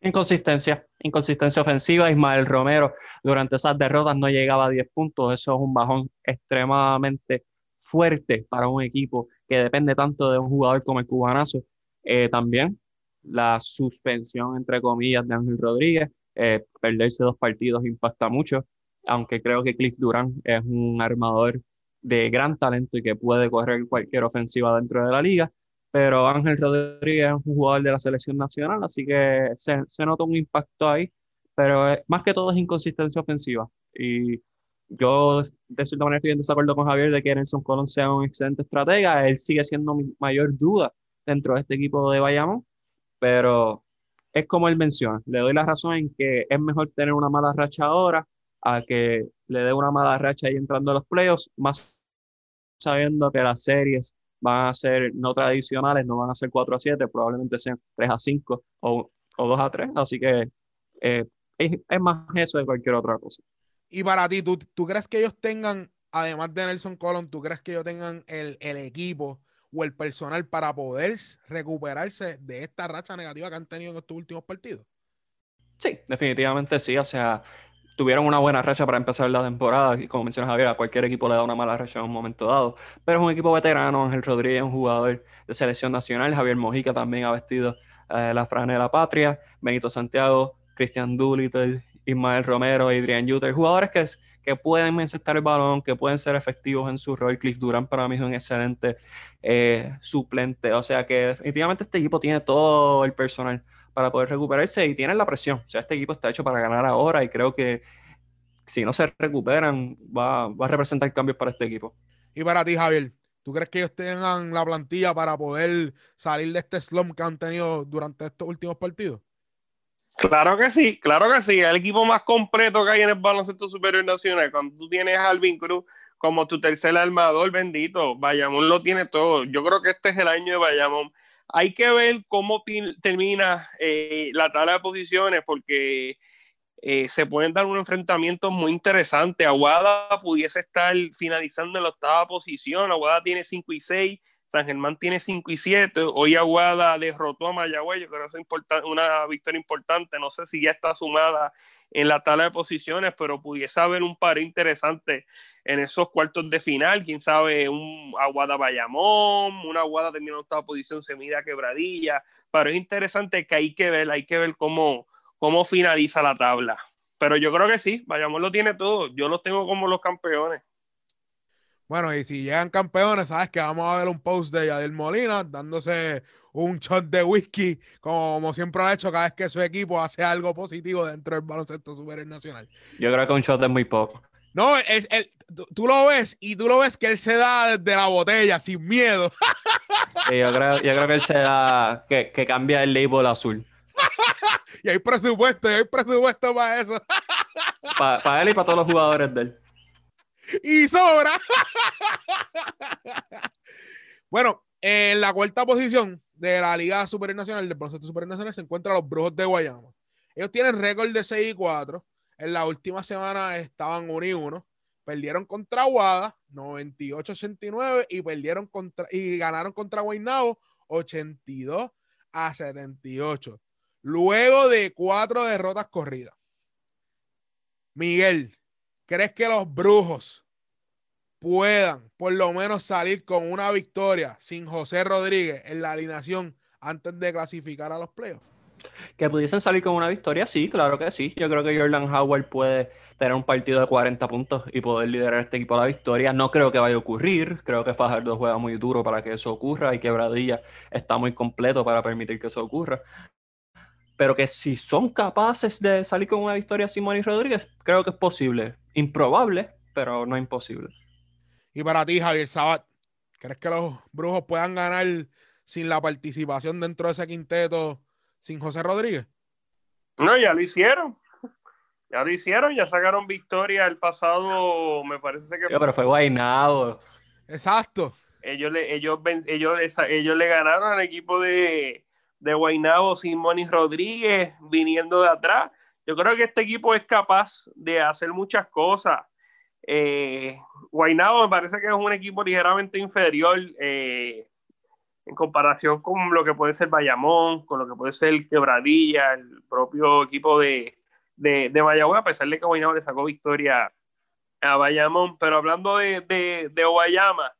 Inconsistencia, inconsistencia ofensiva. Ismael Romero durante esas derrotas no llegaba a 10 puntos. Eso es un bajón extremadamente fuerte para un equipo que depende tanto de un jugador como el cubanazo. Eh, también la suspensión, entre comillas, de Ángel Rodríguez. Eh, perderse dos partidos impacta mucho, aunque creo que Cliff Durán es un armador de gran talento y que puede correr cualquier ofensiva dentro de la liga, pero Ángel Rodríguez es un jugador de la selección nacional, así que se, se nota un impacto ahí, pero eh, más que todo es inconsistencia ofensiva. Y yo de cierta manera estoy en desacuerdo con Javier de que Nelson Colón sea un excelente estratega, él sigue siendo mi mayor duda dentro de este equipo de Bayamón, pero es como él menciona, le doy la razón en que es mejor tener una mala racha ahora a que le dé una mala racha ahí entrando a los playoffs, más sabiendo que las series van a ser no tradicionales, no van a ser 4 a 7, probablemente sean 3 a 5 o, o 2 a 3, así que eh, es, es, más eso de cualquier otra cosa. Y para ti, ¿tú, ¿tú crees que ellos tengan, además de Nelson Colon, ¿tú crees que ellos tengan el, el equipo o el personal para poder recuperarse de esta racha negativa que han tenido en estos últimos partidos? Sí, definitivamente sí. O sea, tuvieron una buena racha para empezar la temporada. Y como mencionas, Javier, a cualquier equipo le da una mala racha en un momento dado. Pero es un equipo veterano. Ángel Rodríguez, un jugador de selección nacional. Javier Mojica también ha vestido eh, la patria. Benito Santiago, Cristian Doolittle, Ismael Romero, Adrian Yuter. Jugadores que, que pueden encestar el balón, que pueden ser efectivos en su rol. Cliff Durán para mí es un excelente eh, suplente. O sea que definitivamente este equipo tiene todo el personal para poder recuperarse y tienen la presión. O sea, este equipo está hecho para ganar ahora y creo que si no se recuperan va, va a representar cambios para este equipo. Y para ti, Javier, ¿tú crees que ellos tengan la plantilla para poder salir de este slump que han tenido durante estos últimos partidos? Claro que sí, claro que sí. El equipo más completo que hay en el baloncesto superior nacional. Cuando tú tienes a Alvin Cruz como tu tercer armador, bendito, Bayamón lo tiene todo. Yo creo que este es el año de Bayamón hay que ver cómo termina eh, la tabla de posiciones porque eh, se pueden dar un enfrentamiento muy interesante. Aguada pudiese estar finalizando en la octava posición. Aguada tiene 5 y 6. San Germán tiene 5 y 7. Hoy Aguada derrotó a Mayagüez. Yo creo que es una victoria importante. No sé si ya está sumada en la tabla de posiciones, pero pudiese haber un par interesante en esos cuartos de final. Quién sabe, un Aguada Bayamón, una Aguada termina en octava posición, se mira quebradilla. Pero es interesante que hay que ver, hay que ver cómo, cómo finaliza la tabla. Pero yo creo que sí, Bayamón lo tiene todo. Yo los tengo como los campeones. Bueno, y si llegan campeones, sabes que vamos a ver un post de Yadel Molina dándose un shot de whisky, como, siempre ha hecho cada vez que su equipo hace algo positivo dentro del baloncesto superior nacional. Yo creo que un shot es muy poco. No, tú lo ves y tú lo ves que él se da de la botella sin miedo. yo, creo, que él se da, que, que cambia el label azul. y hay presupuesto, y hay presupuesto para eso. para él y para todos los jugadores de él y sobra. bueno, en la cuarta posición de la Liga Superior Nacional, del Baloncesto Superior Nacional, se encuentran los Brujos de Guayama. Ellos tienen récord de 6 y 4. En la última semana estaban 1 y 1. Perdieron contra Aguada 98-89 y perdieron contra y ganaron contra Guaynabo 82 a 78. Luego de cuatro derrotas corridas. Miguel, ¿Crees que los brujos puedan por lo menos salir con una victoria sin José Rodríguez en la alineación antes de clasificar a los playoffs? Que pudiesen salir con una victoria, sí, claro que sí. Yo creo que Jordan Howard puede tener un partido de 40 puntos y poder liderar este equipo a la victoria. No creo que vaya a ocurrir. Creo que Fajardo juega muy duro para que eso ocurra y Quebradilla está muy completo para permitir que eso ocurra pero que si son capaces de salir con una victoria Simón y Rodríguez, creo que es posible. Improbable, pero no imposible. Y para ti, Javier Sabat, ¿crees que los brujos puedan ganar sin la participación dentro de ese quinteto sin José Rodríguez? No, ya lo hicieron. Ya lo hicieron, ya sacaron victoria el pasado, me parece que... pero fue Guainado. Exacto. Ellos le, ellos, ellos, ellos le ganaron al equipo de, de Guaynabo, Simón y Rodríguez viniendo de atrás. Yo creo que este equipo es capaz de hacer muchas cosas. Eh, Guaynabo me parece que es un equipo ligeramente inferior eh, en comparación con lo que puede ser Bayamón, con lo que puede ser Quebradilla, el propio equipo de, de, de Mayagüez, a pesar de que Guaynabo le sacó victoria a Bayamón. Pero hablando de, de, de Guayama,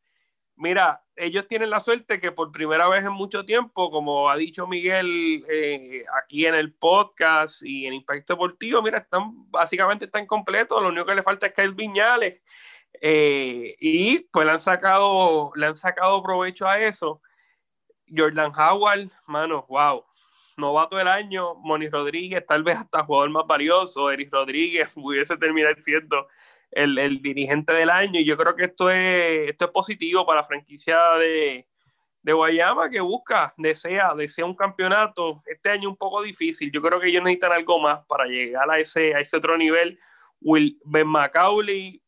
mira, ellos tienen la suerte que por primera vez en mucho tiempo, como ha dicho Miguel eh, aquí en el podcast y en Impacto Deportivo, mira, están básicamente están completos, lo único que le falta es Kyle Viñales. Eh, y pues le han sacado, han sacado provecho a eso. Jordan Howard, mano, wow, novato del año, Moni Rodríguez, tal vez hasta jugador más valioso, Eric Rodríguez pudiese terminar siendo el, el, dirigente del año. Y yo creo que esto es, esto es positivo para la franquicia de, de Guayama que busca, desea, desea un campeonato. Este año un poco difícil. Yo creo que ellos necesitan algo más para llegar a ese, a ese otro nivel. Will, Ben Macaulay,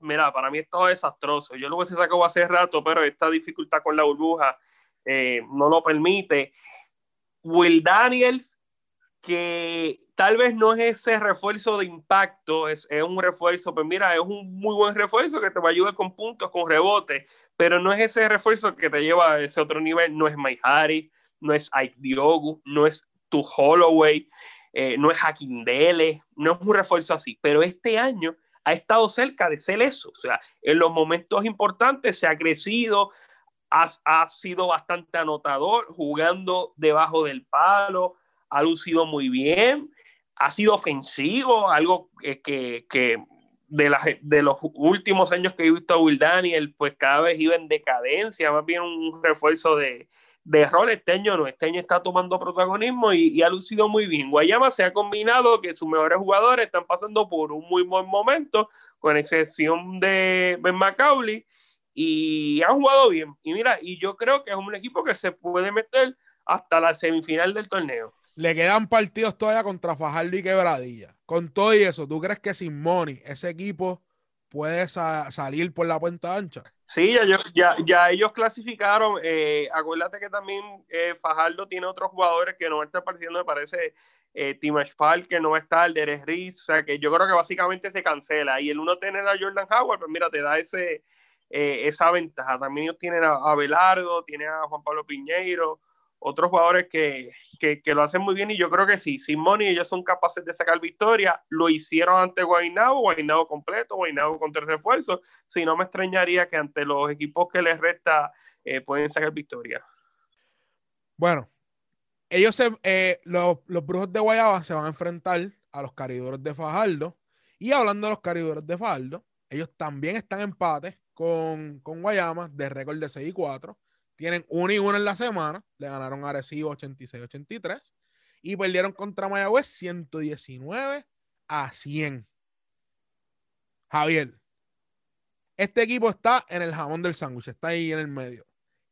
mira, para mí esto es desastroso. Yo lo que se sacó hace rato, pero esta dificultad con la burbuja eh, no lo permite. Will Daniels, que tal vez no es ese refuerzo de impacto, es, es, un refuerzo, pues mira, es un muy buen refuerzo que te va a ayudar con puntos, con rebote, pero no es ese refuerzo que te lleva a ese otro nivel, no es Mike Harris, no es Ike Diogu, no es tu Holloway, eh, no es Dele, no es un refuerzo así, pero este año ha estado cerca de ser eso, o sea, en los momentos importantes se ha crecido, ha, ha sido bastante anotador, jugando debajo del palo, ha lucido muy bien, ha sido ofensivo, algo que, que, de, la, de, los últimos años que he visto a Will Daniel, pues cada vez iba en decadencia, más bien un refuerzo de, de rol. Este año no, este año está tomando protagonismo y, ha lucido muy bien. Guayama se ha combinado que sus mejores jugadores están pasando por un muy buen momento, con excepción de Ben Macaulay, y han jugado bien. Y mira, y yo creo que es un equipo que se puede meter hasta la semifinal del torneo le quedan partidos todavía contra Fajardo y Quebradilla. Con todo y eso, ¿tú crees que sin Money ese equipo puede salir por la puerta ancha? Sí, ya, ya, ya ellos clasificaron. Eh, acuérdate que también eh, Fajardo tiene otros jugadores que no están apareciendo, me parece. Eh, Timash que no va a estar, Derek Reese, o sea que yo creo que básicamente se cancela. Y el uno tener a Jordan Howard, pues mira, te da ese, eh, esa ventaja. También ellos tienen a, a Belardo, tienen a Juan Pablo Piñeiro, otros jugadores que, que, lo hacen muy bien y yo creo que sí, Simón y ellos son capaces de sacar victoria, lo hicieron ante Guaynabo, Guaynabo completo, Guaynabo con tres refuerzos, si no me extrañaría que ante los equipos que les resta eh, pueden sacar victoria. Bueno, ellos se, eh, los, los, brujos de Guayaba se van a enfrentar a los caridores de Fajardo. Y hablando de los caridores de Fajardo, ellos también están en empate con, con Guayama de récord de 6 y 4 tienen 1 y 1 en la semana. Le ganaron a Arecibo 86-83. Y perdieron contra Mayagüez 119 a 100. Javier, este equipo está en el jamón del sándwich, está ahí en el medio.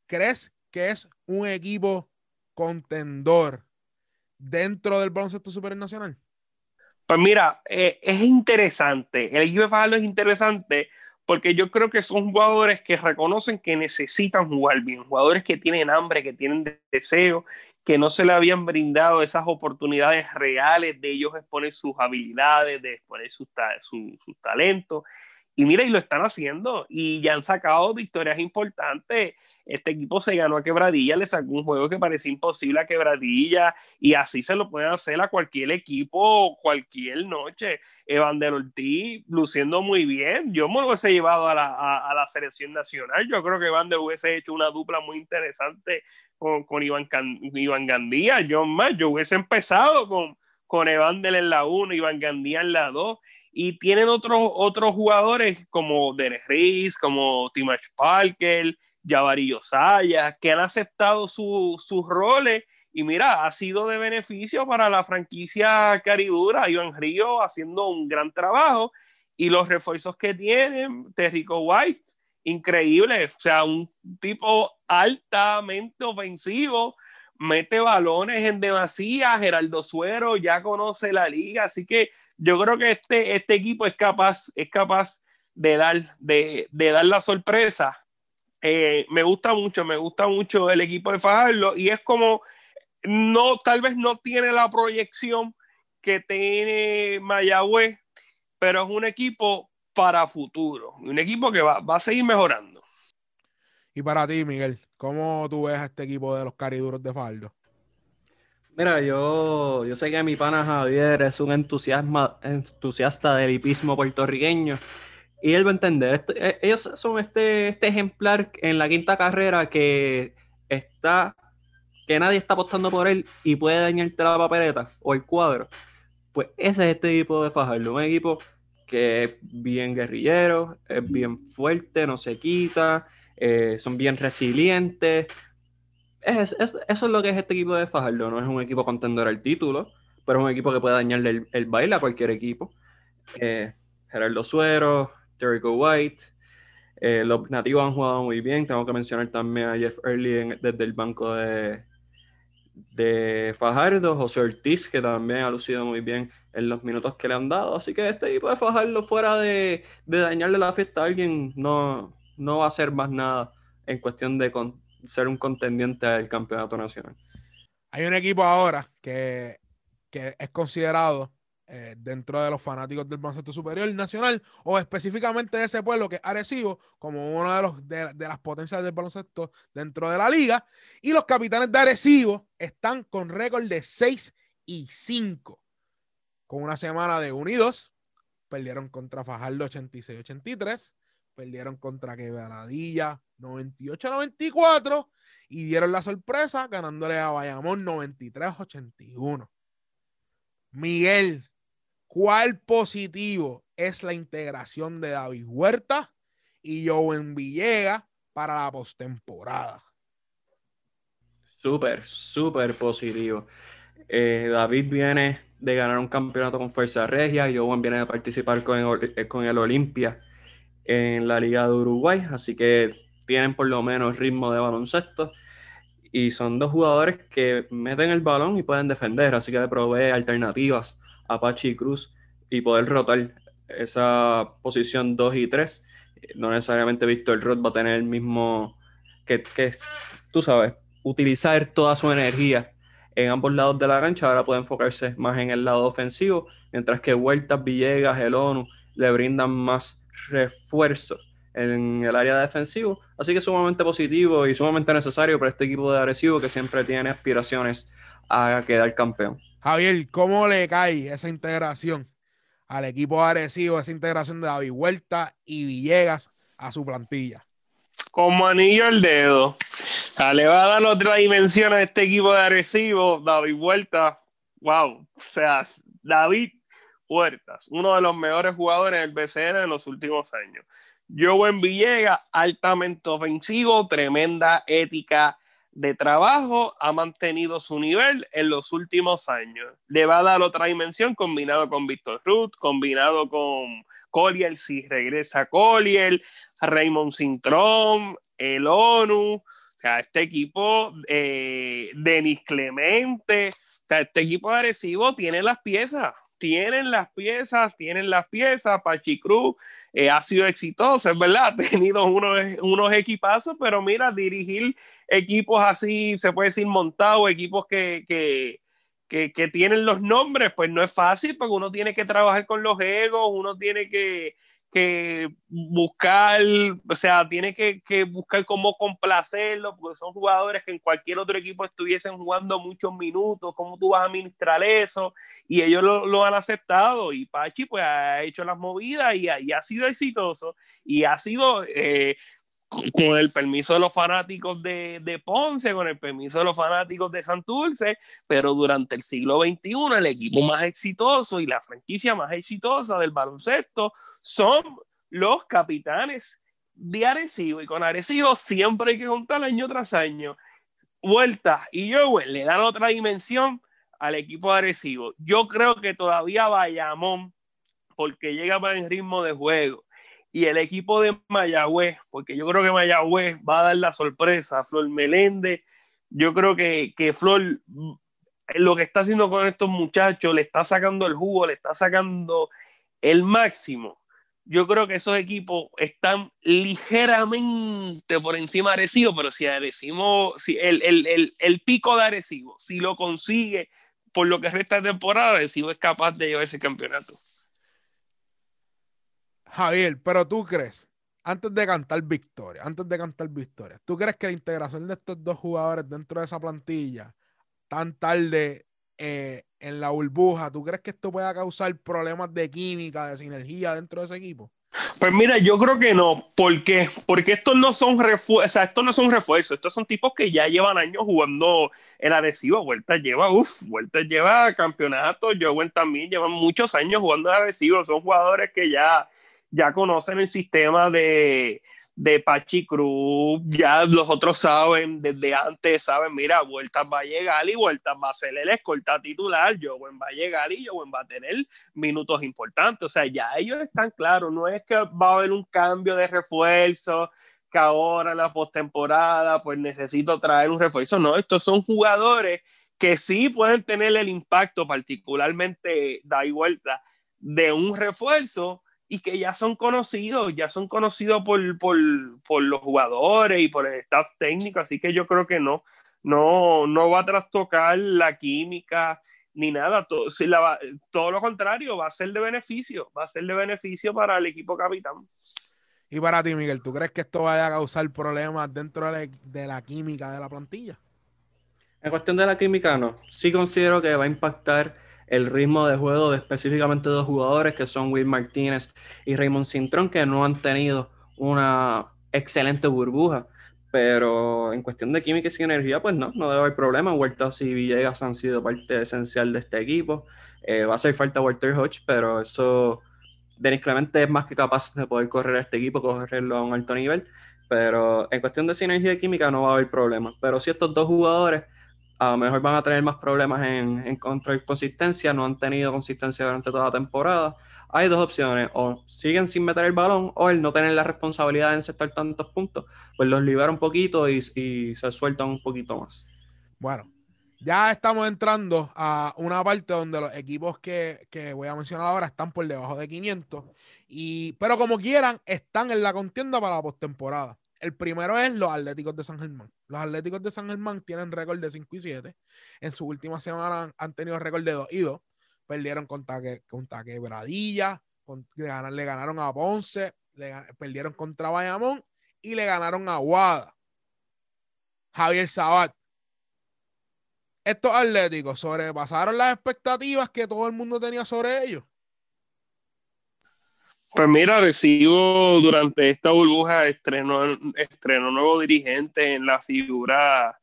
¿Crees que es un equipo contendor dentro del baloncesto supernacional? Pues mira, eh, es interesante. El equipo de Fajardo es interesante porque yo creo que son jugadores que reconocen que necesitan jugar bien, jugadores que tienen hambre, que tienen deseo, que no se le habían brindado esas oportunidades reales de ellos exponer sus habilidades, de exponer sus, su, sus talentos. Y mira, y lo están haciendo y ya han sacado victorias importantes. Este equipo se ganó a Quebradilla, le sacó un juego que parecía imposible a Quebradilla y así se lo pueden hacer a cualquier equipo, cualquier noche. Evander Ortiz luciendo muy bien. Yo me lo hubiese llevado a la, a, la selección nacional. Yo creo que Evander hubiese hecho una dupla muy interesante con, con Iván, Iván Gandía. Yo más, yo hubiese empezado con, con Evander en la 1, Iván Gandía en la 2 y tienen otros, otros jugadores como Derek Reese, como Timash Parker, Javarillo Saya, que han aceptado sus roles. Y mira, ha sido de beneficio para la franquicia Caridura, Iván Río haciendo un gran trabajo. Y los refuerzos que tienen, Terrico White, increíble, o sea, un tipo altamente ofensivo, mete balones en demasía, Geraldo Suero ya conoce la liga, así que yo creo que este, este equipo es capaz, es capaz de dar, de, de dar la sorpresa. Eh, me gusta mucho, me gusta mucho el equipo de Fajardo y es como, no, tal vez no tiene la proyección que tiene Mayagüez, pero es un equipo para futuro, un equipo que va, va a seguir mejorando. Y para ti, Miguel, ¿cómo tú ves a este equipo de los cariduros de Fajardo? Mira, yo, yo sé que mi pana Javier es un entusiasma, entusiasta del hipismo puertorriqueño y él va a entender. Eh, ellos son este, este ejemplar en la quinta carrera que está, que nadie está apostando por él y puede dañarte la papeleta o el cuadro. Pues ese es este equipo de Fajardo, un equipo que es bien guerrillero, es bien fuerte, no se quita, eh, son bien resilientes, es, eso es lo que es este equipo de Fajardo. No es un equipo contendor al título, pero es un equipo que puede dañarle el, baile a cualquier equipo. Eh, Gerardo Suero, Jericho White. Eh, los nativos han jugado muy bien. Tengo que mencionar también a Jeff Early desde el banco de, de Fajardo, José Ortiz, que también ha lucido muy bien en los minutos que le han dado. Así que este equipo de Fajardo, fuera de, dañarle la fiesta a alguien, no, no va a hacer más nada en cuestión de ser un contendiente del campeonato nacional. Hay un equipo ahora que, que es considerado eh, dentro de los fanáticos del baloncesto superior nacional o específicamente de ese pueblo que es Arecibo como uno de, los, de, las potencias del baloncesto dentro de la liga. Y los capitanes de Arecibo están con récord de 6 y 5 con una semana de unidos perdieron contra Fajardo 86-83 perdieron contra Quebradilla 98-94 y dieron la sorpresa ganándole a Bayamón 93-81 Miguel, ¿Cuál positivo es la integración de David Huerta y Joven Villegas para la postemporada? Súper, súper positivo. Eh, David viene de ganar un campeonato con Fuerza Regia y Joven viene de participar con el Olimpia en la Liga de Uruguay, así que tienen por lo menos ritmo de baloncesto y son dos jugadores que meten el balón y pueden defender, así que provee alternativas Apache y Cruz y poder rotar esa posición 2 y 3. No necesariamente Víctor Roth va a tener el mismo que, que tú sabes, utilizar toda su energía en ambos lados de la cancha. Ahora puede enfocarse más en el lado ofensivo, mientras que Huertas, Villegas, el ONU le brindan más refuerzo en el área defensivo. Así que sumamente positivo y sumamente necesario para este equipo de Arecibo que siempre tiene aspiraciones a quedar campeón. Javier, ¿cómo le cae esa integración al equipo agresivo, esa integración de David Huerta y Villegas a su plantilla? Como anillo al dedo. le va a dar otra dimensión a este equipo de agresivo, David Huerta. Wow, o sea, David Huertas, uno de los mejores jugadores del BCN en los últimos años. Joven Villegas, altamente ofensivo, tremenda ética de trabajo ha mantenido su nivel en los últimos años. Le va a dar otra dimensión combinado con Víctor Ruth, combinado con Collier, si regresa Collier, Raymond Sintrón, el ONU, o sea, este equipo, eh, Denis Clemente, o sea, este equipo de Arecibo tiene las piezas, tienen las piezas, tienen las piezas, Pachi Cruz eh, ha sido exitoso, es verdad, ha tenido unos, unos equipazos, pero mira, dirigir equipos así, se puede decir montados, equipos que, que, que, tienen los nombres, pues no es fácil porque uno tiene que trabajar con los egos, uno tiene que, que buscar, o sea, tiene que, que, buscar cómo complacerlo, porque son jugadores que en cualquier otro equipo estuviesen jugando muchos minutos, cómo tú vas a administrar eso, y ellos lo, lo han aceptado, y Pachi pues ha hecho las movidas y, y ha sido exitoso, y ha sido eh, con el permiso de los fanáticos de, de, Ponce, con el permiso de los fanáticos de Santurce, pero durante el siglo XXI el equipo más exitoso y la franquicia más exitosa del baloncesto son los capitanes de Arecibo. Y con Arecibo siempre hay que juntar año tras año. Vuelta y Joel le dan otra dimensión al equipo de Arecibo. Yo creo que todavía Bayamón, porque llega más en ritmo de juego y el equipo de Mayagüez, porque yo creo que Mayagüez va a dar la sorpresa Flor Meléndez. Yo creo que, que Flor lo que está haciendo con estos muchachos, le está sacando el jugo, le está sacando el máximo. Yo creo que esos equipos están ligeramente por encima de Arecibo, pero si Arecibo, si el, el, el, el pico de Arecibo, si lo consigue por lo que resta de temporada, Arecibo es capaz de llevar ese campeonato. Javier, pero tú crees, antes de cantar victoria, antes de cantar victoria, ¿tú crees que la integración de estos dos jugadores dentro de esa plantilla tan tarde eh, en la burbuja, ¿tú crees que esto pueda causar problemas de química, de sinergia dentro de ese equipo? Pues mira, yo creo que no. ¿Por qué? Porque estos no son refuerzos, o sea, estos no son refuerzos, estos son tipos que ya llevan años jugando el adhesivo. Vuelta lleva, uff, Vuelta lleva campeonato, Joven también llevan muchos años jugando el adhesivo. Son jugadores que ya ya conocen el sistema de, de Pachi Cruz, ya los otros saben, desde antes saben, mira, Vueltas va a llegar y Vueltas va a ser el escolta titular, Joven va a llegar y Joven va a tener minutos importantes, o sea, ya ellos están claros, no es que va a haber un cambio de refuerzo, que ahora en la postemporada pues necesito traer un refuerzo, no, estos son jugadores que sí pueden tener el impacto, particularmente da vuelta, de un refuerzo y que ya son conocidos, ya son conocidos por, por, por, los jugadores y por el staff técnico, así que yo creo que no, no, no va a trastocar la química ni nada, todo, si la, todo lo contrario, va a ser de beneficio, va a ser de beneficio para el equipo capitán. Y para ti, Miguel, ¿tú crees que esto vaya a causar problemas dentro de, de la química de la plantilla? En cuestión de la química, no. Sí considero que va a impactar el ritmo de juego de específicamente dos jugadores que son Will Martínez y Raymond Cintrón, que no han tenido una excelente burbuja. Pero en cuestión de química y sinergia, pues no, no debe haber problema. Huertas y Villegas han sido parte esencial de este equipo. Eh, va a hacer falta Walter Hodge, pero eso, Denis Clemente es más que capaz de poder correr a este equipo, correrlo a un alto nivel. Pero en cuestión de sinergia y química no va a haber problema. Pero si estos dos jugadores a lo mejor van a tener más problemas en, encontrar consistencia, no han tenido consistencia durante toda la temporada. Hay dos opciones, o siguen sin meter el balón o el no tener la responsabilidad de encestar tantos puntos, pues los libera un poquito y, se sueltan un poquito más. Bueno, ya estamos entrando a una parte donde los equipos que, que, voy a mencionar ahora están por debajo de 500, y, pero como quieran, están en la contienda para la postemporada. El primero es los Atléticos de San Germán. Los Atléticos de San Germán tienen récord de 5 y 7. En su última semana han tenido récord de 2 y 2. Perdieron contra, contra Quebradilla, le, ganaron a Ponce, perdieron contra Bayamón y le ganaron a Guada. Javier Sabat. Estos Atléticos sobrepasaron las expectativas que todo el mundo tenía sobre ellos. Pues mira, recibo durante esta burbuja estreno, estreno nuevo dirigente en la figura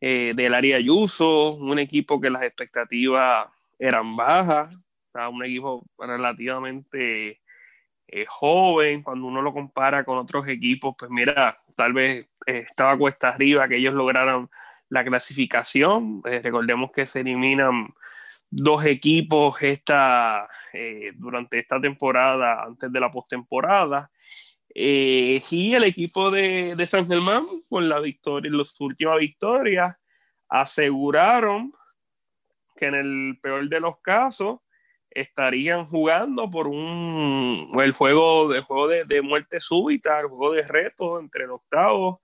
eh, del área Ayuso, un equipo que las expectativas eran bajas, un equipo relativamente eh, joven, cuando uno lo compara con otros equipos, pues mira, tal vez eh, estaba cuesta arriba que ellos lograran la clasificación, recordemos que se eliminan dos equipos esta, eh, durante esta temporada, antes de la postemporada. Eh, y el equipo de, de, San Germán, con la victoria, las últimas victorias, aseguraron que en el peor de los casos estarían jugando por un el juego de juego de, de muerte súbita, el juego de reto entre el octavo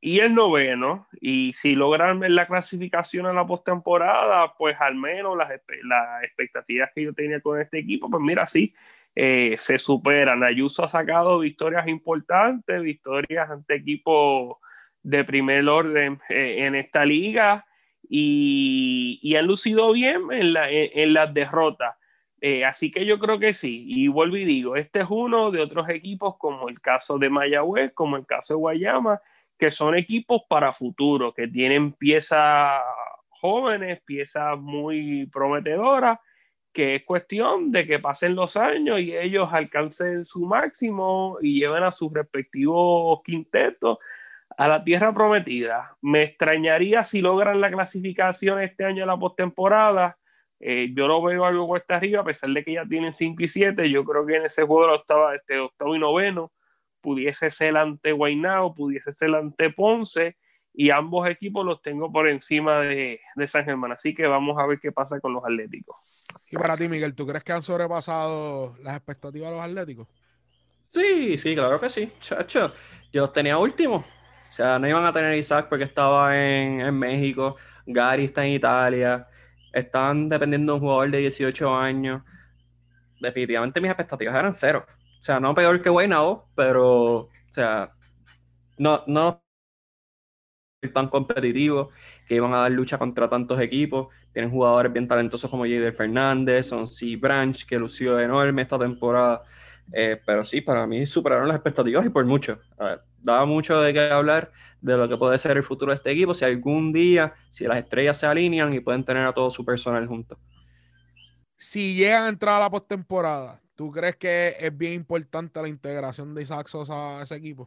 y el noveno, y si logran la clasificación en la postemporada, pues al menos las, las, expectativas que yo tenía con este equipo, pues mira, sí, eh, se superan. Ayuso ha sacado victorias importantes, victorias ante equipos de primer orden eh, en esta liga y, y, han lucido bien en, la, en, las derrotas. Eh, así que yo creo que sí, y vuelvo y digo, este es uno de otros equipos como el caso de Mayagüez, como el caso de Guayama, que son equipos para futuro, que tienen piezas jóvenes, piezas muy prometedoras, que es cuestión de que pasen los años y ellos alcancen su máximo y lleven a sus respectivos quintetos a la tierra prometida. Me extrañaría si logran la clasificación este año a la postemporada. Eh, yo lo veo algo cuesta arriba, a pesar de que ya tienen 5 y 7. Yo creo que en ese juego octavo, este octavo y noveno pudiese ser ante Guaynao, pudiese ser ante Ponce, y ambos equipos los tengo por encima de, San Germán. Así que vamos a ver qué pasa con los Atléticos. Y para ti, Miguel, ¿tú crees que han sobrepasado las expectativas de los Atléticos? Sí, sí, claro que sí, chacho. Yo los tenía último. O sea, no iban a tener Isaac porque estaba en, en México, Gary está en Italia, estaban dependiendo de un jugador de 18 años. Definitivamente mis expectativas eran cero. O sea, no peor que Guaynabo, pero, o sea, no, no tan competitivos que iban a dar lucha contra tantos equipos. Tienen jugadores bien talentosos como Jader Fernández, Son C. Branch, que lució enorme esta temporada. Eh, pero sí, para mí superaron las expectativas y por mucho. Daba mucho de qué hablar de lo que puede ser el futuro de este equipo si algún día, si las estrellas se alinean y pueden tener a todo su personal juntos. Si llegan a entrar a la postemporada, ¿Tú crees que es bien importante la integración de Isaac Sosa a ese equipo?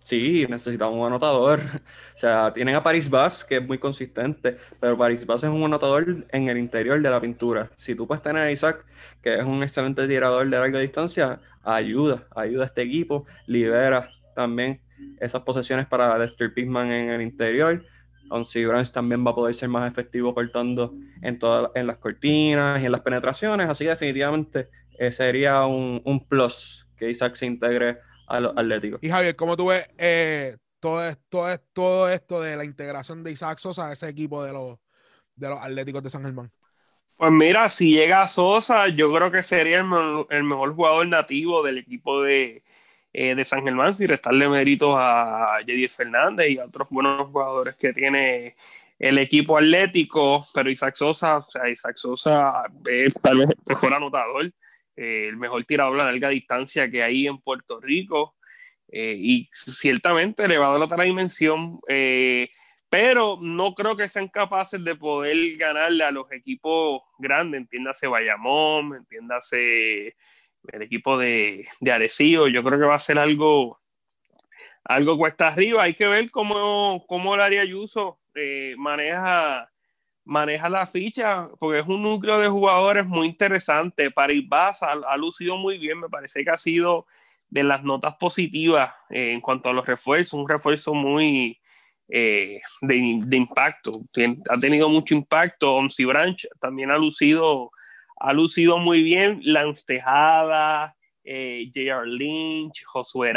Sí, necesitamos un anotador. O sea, tienen a Paris Bass, que es muy consistente, pero Paris Bass es un anotador en el interior de la pintura. Si tú puedes tener a Isaac, que es un excelente tirador de larga distancia, ayuda, ayuda a este equipo, libera también esas posesiones para Lester Pittman en el interior. Onsi Branch también va a poder ser más efectivo cortando en, todas en las cortinas y en las penetraciones, así que definitivamente eh, sería un, un, plus que Isaac se integre a los Atléticos. Y Javier, ¿cómo tú ves eh, todo, esto, todo esto de la integración de Isaac Sosa a ese equipo de los, de los Atléticos de San Germán? Pues mira, si llega Sosa, yo creo que sería el, mejor jugador nativo del equipo de, eh, de San Germán, sin restarle méritos a Jedier Fernández y a otros buenos jugadores que tiene el equipo atlético, pero Isaac Sosa, o sea, Isaac Sosa es tal vez el mejor anotador, eh, el mejor tirador a larga distancia que hay en Puerto Rico, eh, y ciertamente le va a dar otra dimensión pero no creo que sean capaces de poder ganarle a los equipos grandes, entiéndase Bayamón, entiéndase el equipo de, de Arecibo, yo creo que va a ser algo, algo cuesta arriba, hay que ver cómo, cómo el área Ayuso eh, maneja, maneja la ficha, porque es un núcleo de jugadores muy interesante, París Baza ha, lucido muy bien, me parece que ha sido de las notas positivas eh, en cuanto a los refuerzos, un refuerzo muy eh, de, impacto. ha tenido mucho impacto. Onsi Branch también ha lucido, ha lucido muy bien. Lance Tejada, eh, J.R. Lynch, Josué.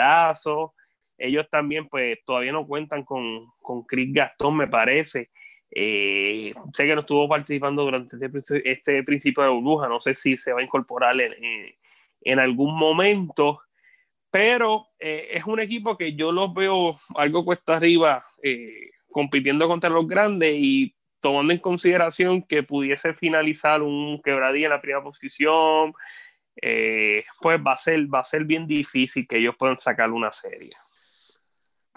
Ellos también, pues, todavía no cuentan con, con Chris Gastón, me parece. Eh, sé que no estuvo participando durante este, este, principio de burbuja. No sé si se va a incorporar en, en algún momento pero eh, es un equipo que yo los veo algo cuesta arriba eh, compitiendo contra los grandes y tomando en consideración que pudiese finalizar un quebradilla en la primera posición, eh, pues va a, ser, va a ser bien difícil que ellos puedan sacar una serie.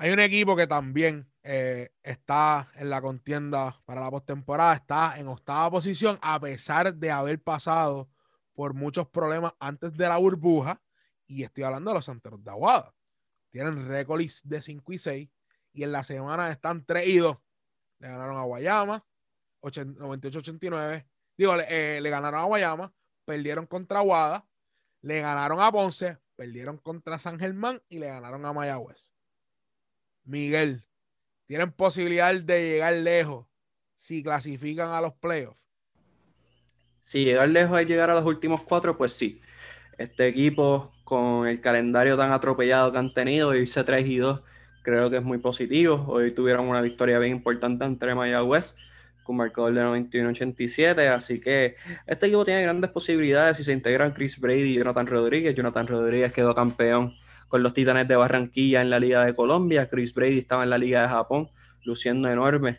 Hay un equipo que también está en la contienda para la postemporada, está en octava posición, a pesar de haber pasado por muchos problemas antes de la burbuja y estoy hablando de los Santeros de Aguada. Tienen récords de 5 y 6. Y en la semana están 3 y 2. Le ganaron a Guayama, 98-89. Digo, eh, le, ganaron a Guayama, perdieron contra Aguada, le ganaron a Ponce, perdieron contra San Germán y le ganaron a Mayagüez. Miguel, tienen posibilidad de llegar lejos si clasifican a los playoffs. Si llegar lejos es llegar a los últimos cuatro, pues sí. Este equipo con el calendario tan atropellado que han tenido, irse 3 y 2, creo que es muy positivo. Hoy tuvieron una victoria bien importante entre Mayagüez con marcador de 91-87, así que este equipo tiene grandes posibilidades si se integran Chris Brady y Jonathan Rodríguez. Jonathan Rodríguez quedó campeón con los Titanes de Barranquilla en la Liga de Colombia, Chris Brady estaba en la Liga de Japón, luciendo enorme.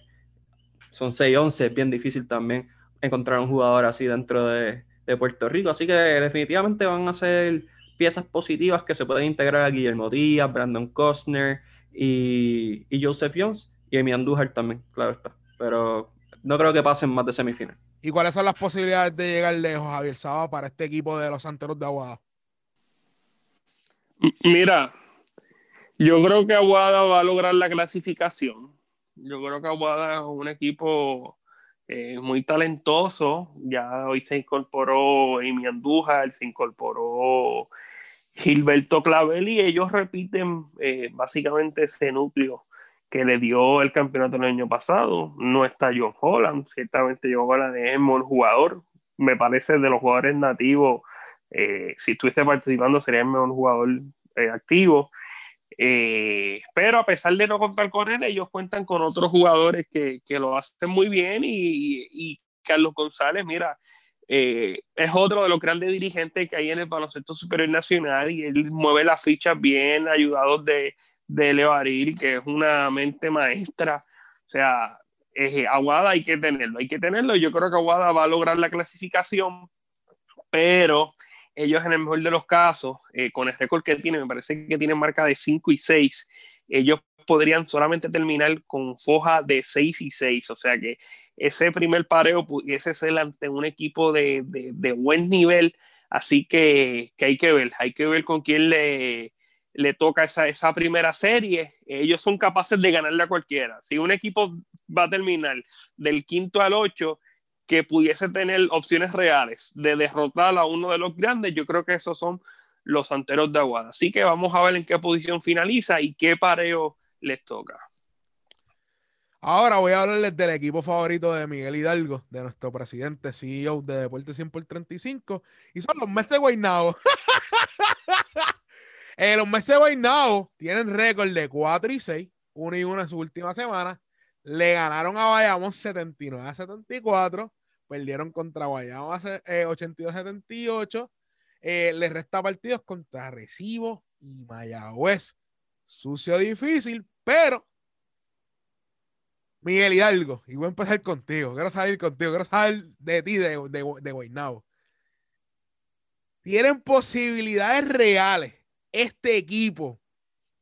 Son 6-11, es bien difícil también encontrar un jugador así dentro de, Puerto Rico, así que definitivamente van a ser piezas positivas que se pueden integrar a Guillermo Díaz, Brandon Costner y, Joseph Jones y Amy Andújar también, claro está. Pero no creo que pasen más de semifinal. ¿Y cuáles son las posibilidades de llegar lejos, Javier Saba, para este equipo de los Santeros de Aguada? Mira, yo creo que Aguada va a lograr la clasificación. Yo creo que Aguada es un equipo eh, muy talentoso. Ya hoy se incorporó Amy Andújar, se incorporó Gilberto Clavel y ellos repiten eh, básicamente ese núcleo que le dio el campeonato el año pasado. No está John Holland, ciertamente John Holland es un jugador, me parece de los jugadores nativos, eh, si estuviste participando sería el mejor jugador eh, activo. pero a pesar de no contar con él, ellos cuentan con otros jugadores que, que lo hacen muy bien y, y Carlos González, mira, eh, es otro de los grandes dirigentes que hay en el baloncesto superior nacional y él mueve las fichas bien, ayudado de, de Leo Ariri, que es una mente maestra. O sea, Aguada hay que tenerlo, hay que tenerlo. Yo creo que Aguada va a lograr la clasificación, pero ellos en el mejor de los casos, eh, con el récord que tienen, me parece que tienen marca de 5 y 6, ellos podrían solamente terminar con foja de 6 y 6, o sea que ese primer pareo pudiese ser ante un equipo de, de, buen nivel, así que, que, hay que ver, hay que ver con quién le, le toca esa, esa primera serie, ellos son capaces de ganarle a cualquiera. Si un equipo va a terminar del quinto al 8, que pudiese tener opciones reales de derrotar a uno de los grandes, yo creo que esos son los santeros de Aguada. Así que vamos a ver en qué posición finaliza y qué pareo les toca. Ahora voy a hablarles del equipo favorito de Miguel Hidalgo, de nuestro presidente, CEO de Deporte 100 por 35, y son los Mets de eh, los Mets de tienen récord de 4 y 6, 1 y 1 en su última semana. Le ganaron a Bayamón 79 a 74, perdieron contra Bayamón 82 a 78. Eh, les resta partidos contra Recibo y Mayagüez. Sucio difícil, pero Miguel Hidalgo, y voy a empezar contigo. Quiero salir contigo, quiero saber de ti, de, de, de Guaynabo. ¿Tienen posibilidades reales este equipo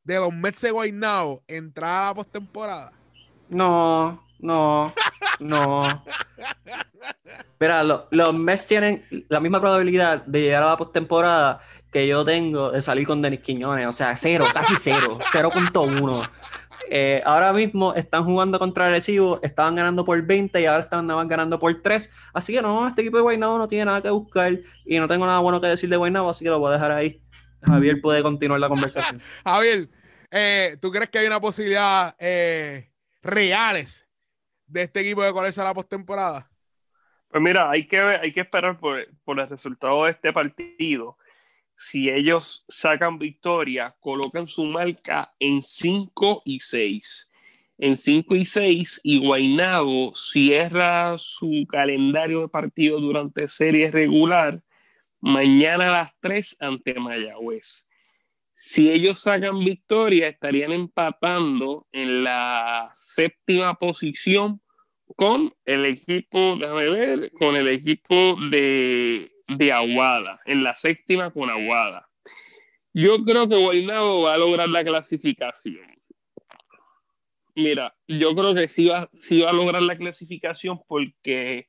de los Mets de Guaynabo entrar a la postemporada? No, no, no. Mira, los Mets tienen la misma probabilidad de llegar a la postemporada que yo tengo de salir con Denis Quiñones. O sea, cero, casi cero, 0.1. Eh, ahora mismo están jugando contra Arecibo, estaban ganando por 20 y ahora están ganando por 3. Así que no, este equipo de Guaynabo no tiene nada que buscar y no tengo nada bueno que decir de Guaynabo, así que lo voy a dejar ahí. Javier puede continuar la conversación. Javier, eh, ¿tú crees que hay una posibilidad eh, reales de este equipo de colarse a la postemporada? Pues mira, hay que, hay que esperar por, por el resultado de este partido si ellos sacan victoria, colocan su marca en 5 y 6. En 5 y 6, y cierra su calendario de partidos durante serie regular mañana a las 3 ante Mayagüez. Si ellos sacan victoria, estarían empatando en la séptima posición con el equipo, déjame con el equipo de de Aguada, en la séptima con Aguada. Yo creo que Guaynabo va a lograr la clasificación. Mira, yo creo que sí va, sí va a lograr la clasificación porque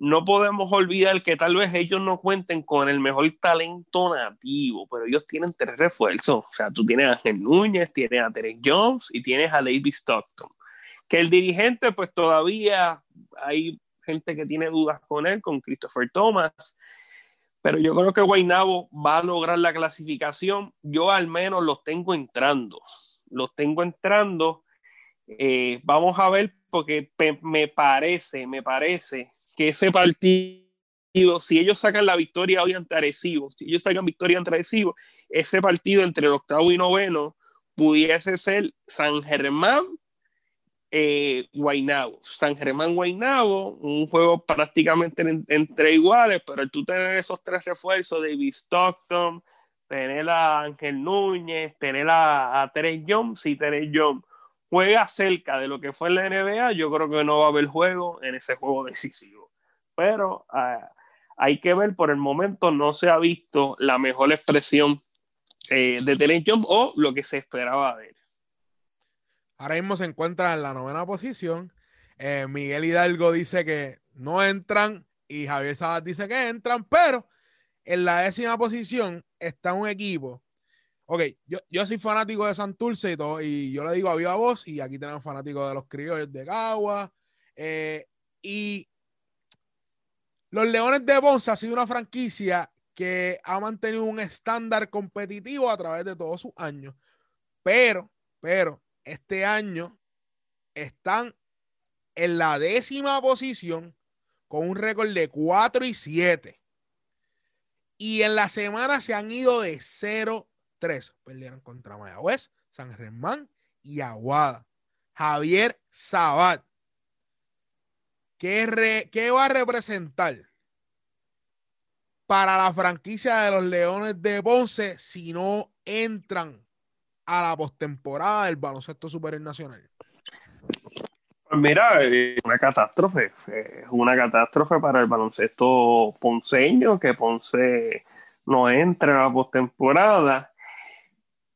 no podemos olvidar que tal vez ellos no cuenten con el mejor talento nativo, pero ellos tienen tres refuerzos. O sea, tú tienes a Ángel Núñez, tienes a Terence Jones y tienes a David Stockton. Que el dirigente, pues todavía hay gente que tiene dudas con él, con Christopher Thomas, pero yo creo que Guaynabo va a lograr la clasificación. Yo al menos los tengo entrando. Los tengo entrando. Eh, vamos a ver, porque me parece, me parece que ese partido, si ellos sacan la victoria hoy ante Arecibo, si ellos sacan victoria ante Arecibo, ese partido entre el octavo y noveno pudiese ser San Germán eh, Guainabo, San Germán Guainabo, un juego prácticamente entre iguales, pero tú tener esos tres refuerzos, David Stockton, tener a Ángel Núñez, tener a, Teres Jones, si Teres Jones juega cerca de lo que fue la NBA, yo creo que no va a haber juego en ese juego decisivo. Pero ah, hay que ver, por el momento no se ha visto la mejor expresión eh, de Teres Jones o lo que se esperaba de él. Ahora mismo se encuentra en la novena posición. Eh, Miguel Hidalgo dice que no entran y Javier Sabat dice que entran, pero en la décima posición está un equipo. Ok, yo, yo soy fanático de Santurce y todo, y yo le digo a viva voz, y aquí tenemos fanáticos de los criollos de Cagua. Eh, y los Leones de Ponce ha sido una franquicia que ha mantenido un estándar competitivo a través de todos sus años. Pero, pero, este año están en la décima posición con un récord de 4 y 7. Y en la semana se han ido de 0-3. Perdieron contra Mayagüez, San Germán y Aguada. Javier Sabat. ¿Qué, ¿Qué va a representar para la franquicia de los Leones de Ponce si no entran a la postemporada del baloncesto superior nacional? Pues mira, es una catástrofe, es una catástrofe para el baloncesto ponceño, que Ponce no entre a la postemporada.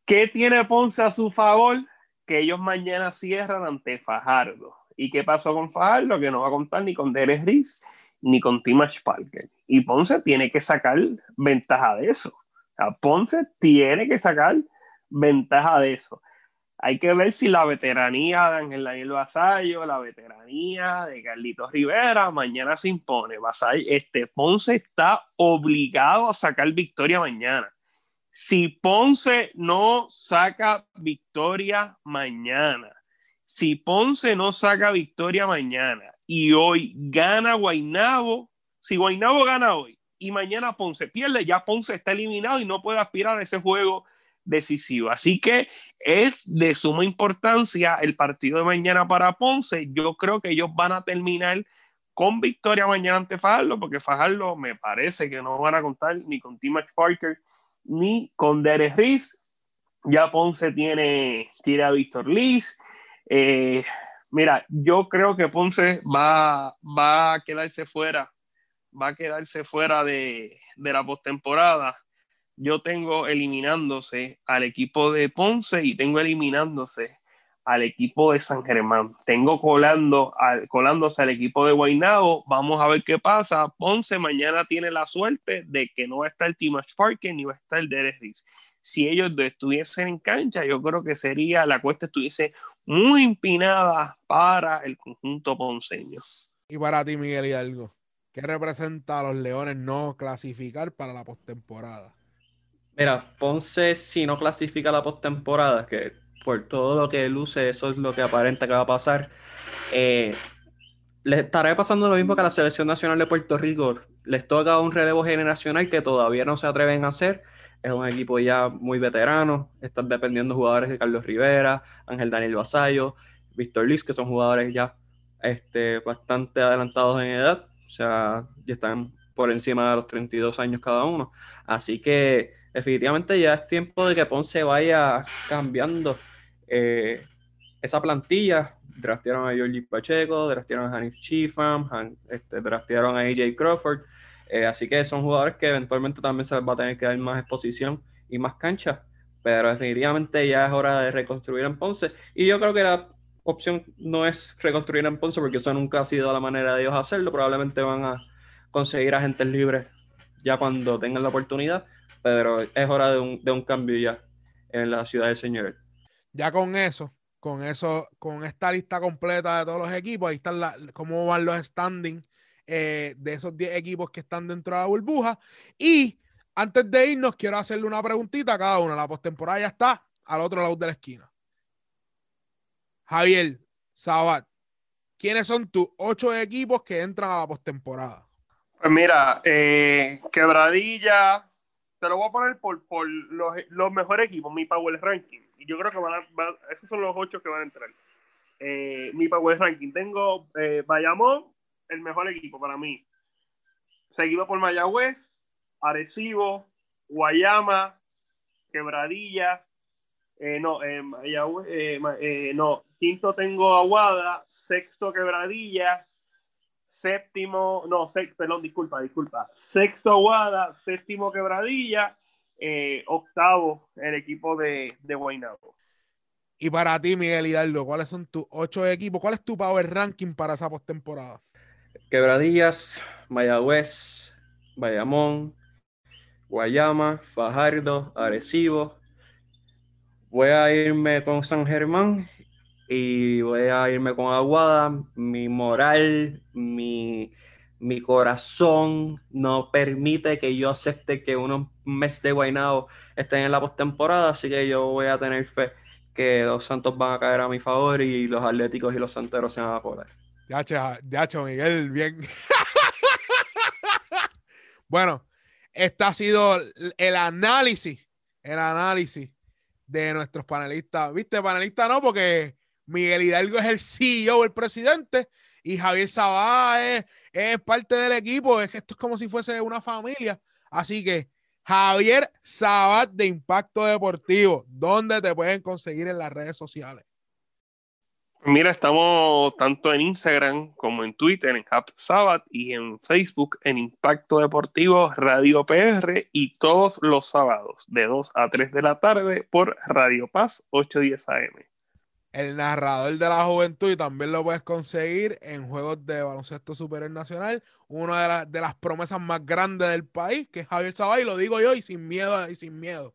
¿Qué tiene Ponce a su favor? Que ellos mañana cierran ante Fajardo. ¿Y qué pasó con Fajardo? Que no va a contar ni con Derek Riff ni con Timash Parker. Y Ponce tiene que sacar ventaja de eso. Ponce tiene que sacar ventaja de eso. Hay que ver si la veteranía de Ángel Daniel Vasallo, la veteranía de Carlitos Rivera, mañana se impone. Vasallo, este, Ponce está obligado a sacar victoria mañana. Si Ponce no saca victoria mañana, si Ponce no saca victoria mañana y hoy gana Guainabo, si Guainabo gana hoy y mañana Ponce pierde, ya Ponce está eliminado y no puede aspirar a ese juego decisivo. Así que es de suma importancia el partido de mañana para Ponce. Yo creo que ellos van a terminar con victoria mañana ante Fajardo, porque Fajardo me parece que no van a contar ni con Tim Parker ni con Derek Riz. Ya Ponce tiene, tiene a Víctor Liz. Eh, mira, yo creo que Ponce va, va a quedarse fuera, va a quedarse fuera de, de la postemporada. Yo tengo eliminándose al equipo de Ponce y tengo eliminándose al equipo de San Germán. Tengo colando al, colándose al equipo de Guaynabo. Vamos a ver qué pasa. Ponce mañana tiene la suerte de que no va a estar Timash Parker ni va a estar Derek Riz. Si ellos estuviesen en cancha, yo creo que sería la cuesta estuviese muy empinada para el conjunto ponceño. Y para ti, Miguel Hidalgo, ¿qué representa a los Leones no clasificar para la postemporada? Mira, Ponce si no clasifica la postemporada, que por todo lo que luce, eso es lo que aparenta que va a pasar. Eh, les estará pasando lo mismo que a la Selección Nacional de Puerto Rico. Les toca un relevo generacional que todavía no se atreven a hacer. Es un equipo ya muy veterano. Están dependiendo jugadores de Carlos Rivera, Ángel Daniel Basayo, Víctor Luis, que son jugadores ya este, bastante adelantados en edad. O sea, ya están por encima de los 32 años cada uno. Así que definitivamente ya es tiempo de que Ponce vaya cambiando eh, esa plantilla, draftearon a Georgie Pacheco, draftearon a Hanif Chifam, este, draftearon a AJ Crawford. Eh, así que son jugadores que eventualmente también se les va a tener que dar más exposición y más cancha. Pero definitivamente ya es hora de reconstruir en Ponce. Y yo creo que la opción no es reconstruir en Ponce porque eso nunca ha sido la manera de ellos hacerlo. Probablemente van a conseguir agentes libres ya cuando tengan la oportunidad. Pero es hora de un, de un cambio ya en la ciudad del Señor. Ya con eso, con eso, con esta lista completa de todos los equipos, ahí están la, cómo van los standings eh, de esos 10 equipos que están dentro de la burbuja. Y antes de irnos, quiero hacerle una preguntita a cada uno. La postemporada ya está al otro lado de la esquina. Javier, Sabat, ¿quiénes son tus ocho equipos que entran a la postemporada? Pues mira, eh, Quebradilla, te lo voy a poner por, por los, los mejores equipos, mi Power Ranking. Y yo creo que van a, esos son los ocho que van a entrar. Eh, mi Power Ranking, tengo eh, Bayamón, el mejor equipo para mí. Seguido por Mayagüez, Arecibo, Guayama, Quebradilla, eh, no, eh, Mayagüez, eh, no, quinto tengo Aguada, sexto Quebradilla, séptimo, no, perdón, disculpa, disculpa. Sexto Aguada, séptimo Quebradilla, octavo el equipo de, de Guaynabo. Y para ti, Miguel Hidalgo, ¿cuáles son tus ocho equipos? ¿Cuál es tu power ranking para esa postemporada? Quebradillas, Mayagüez, Bayamón, Guayama, Fajardo, Arecibo. Voy a irme con San Germán y voy a irme con Aguada. Mi moral, mi, corazón no permite que yo acepte que unos meses de Guaynabo estén en la postemporada, así que yo voy a tener fe que los Santos van a caer a mi favor y los Atléticos y los Santeros se van a poder. Ya, hecho, Miguel, bien. bueno, este ha sido el análisis, el análisis de nuestros panelistas. ¿Viste? Panelista no, porque Miguel Hidalgo es el CEO, el presidente, y Javier Sabá es, parte del equipo. Es que esto es como si fuese una familia. Así que Javier Sabat de Impacto Deportivo, ¿dónde te pueden conseguir en las redes sociales? Mira, estamos tanto en Instagram como en Twitter, en Hub Sabat y en Facebook en Impacto Deportivo Radio PR y todos los sábados de 2 a 3 de la tarde por Radio Paz 810 AM el narrador de la juventud y también lo puedes conseguir en juegos de baloncesto superior nacional, una de, las promesas más grandes del país, que es Javier Sabay, lo digo yo y sin miedo y sin miedo.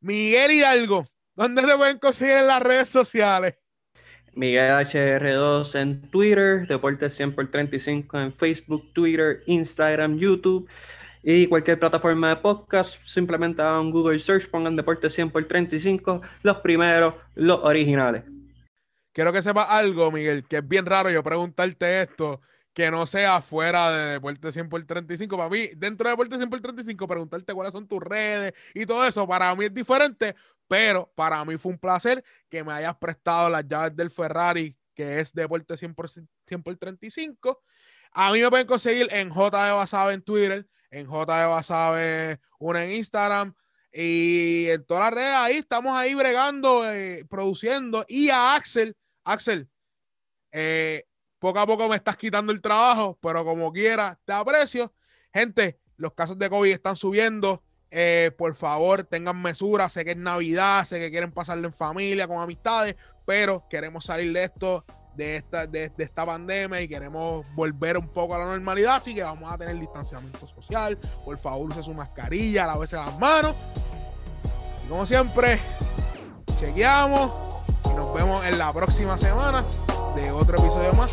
Miguel Hidalgo, ¿dónde se pueden conseguir en las redes sociales? Miguel HR2 en Twitter, Deportes 100 por 35 en Facebook, Twitter, Instagram, YouTube. Y cualquier plataforma de podcast, simplemente hagan Google Search, pongan Deporte 100 por 35, los primeros, los originales. quiero que sepas algo, Miguel, que es bien raro yo preguntarte esto, que no sea fuera de Deporte 100 por 35. Para mí, dentro de Deporte 100 por 35, preguntarte cuáles son tus redes y todo eso, para mí es diferente, pero para mí fue un placer que me hayas prestado las llaves del Ferrari, que es Deporte 100 por, 100 por 35. A mí me pueden conseguir en J Basabe en Twitter, en J Basabe una en Instagram y en todas las redes ahí estamos ahí bregando, eh, produciendo. Y a Axel, Axel, eh, poco a poco me estás quitando el trabajo, pero como quiera, te aprecio. Gente, los casos de COVID están subiendo. Eh, por favor, tengan mesura. Sé que es Navidad, sé que quieren pasarlo en familia, con amistades, pero queremos salir de esto, de esta, de, esta pandemia y queremos volver un poco a la normalidad. Así que vamos a tener distanciamiento social. Por favor, use su mascarilla, lávese las manos. Y como siempre, chequeamos y nos vemos en la próxima semana de otro episodio más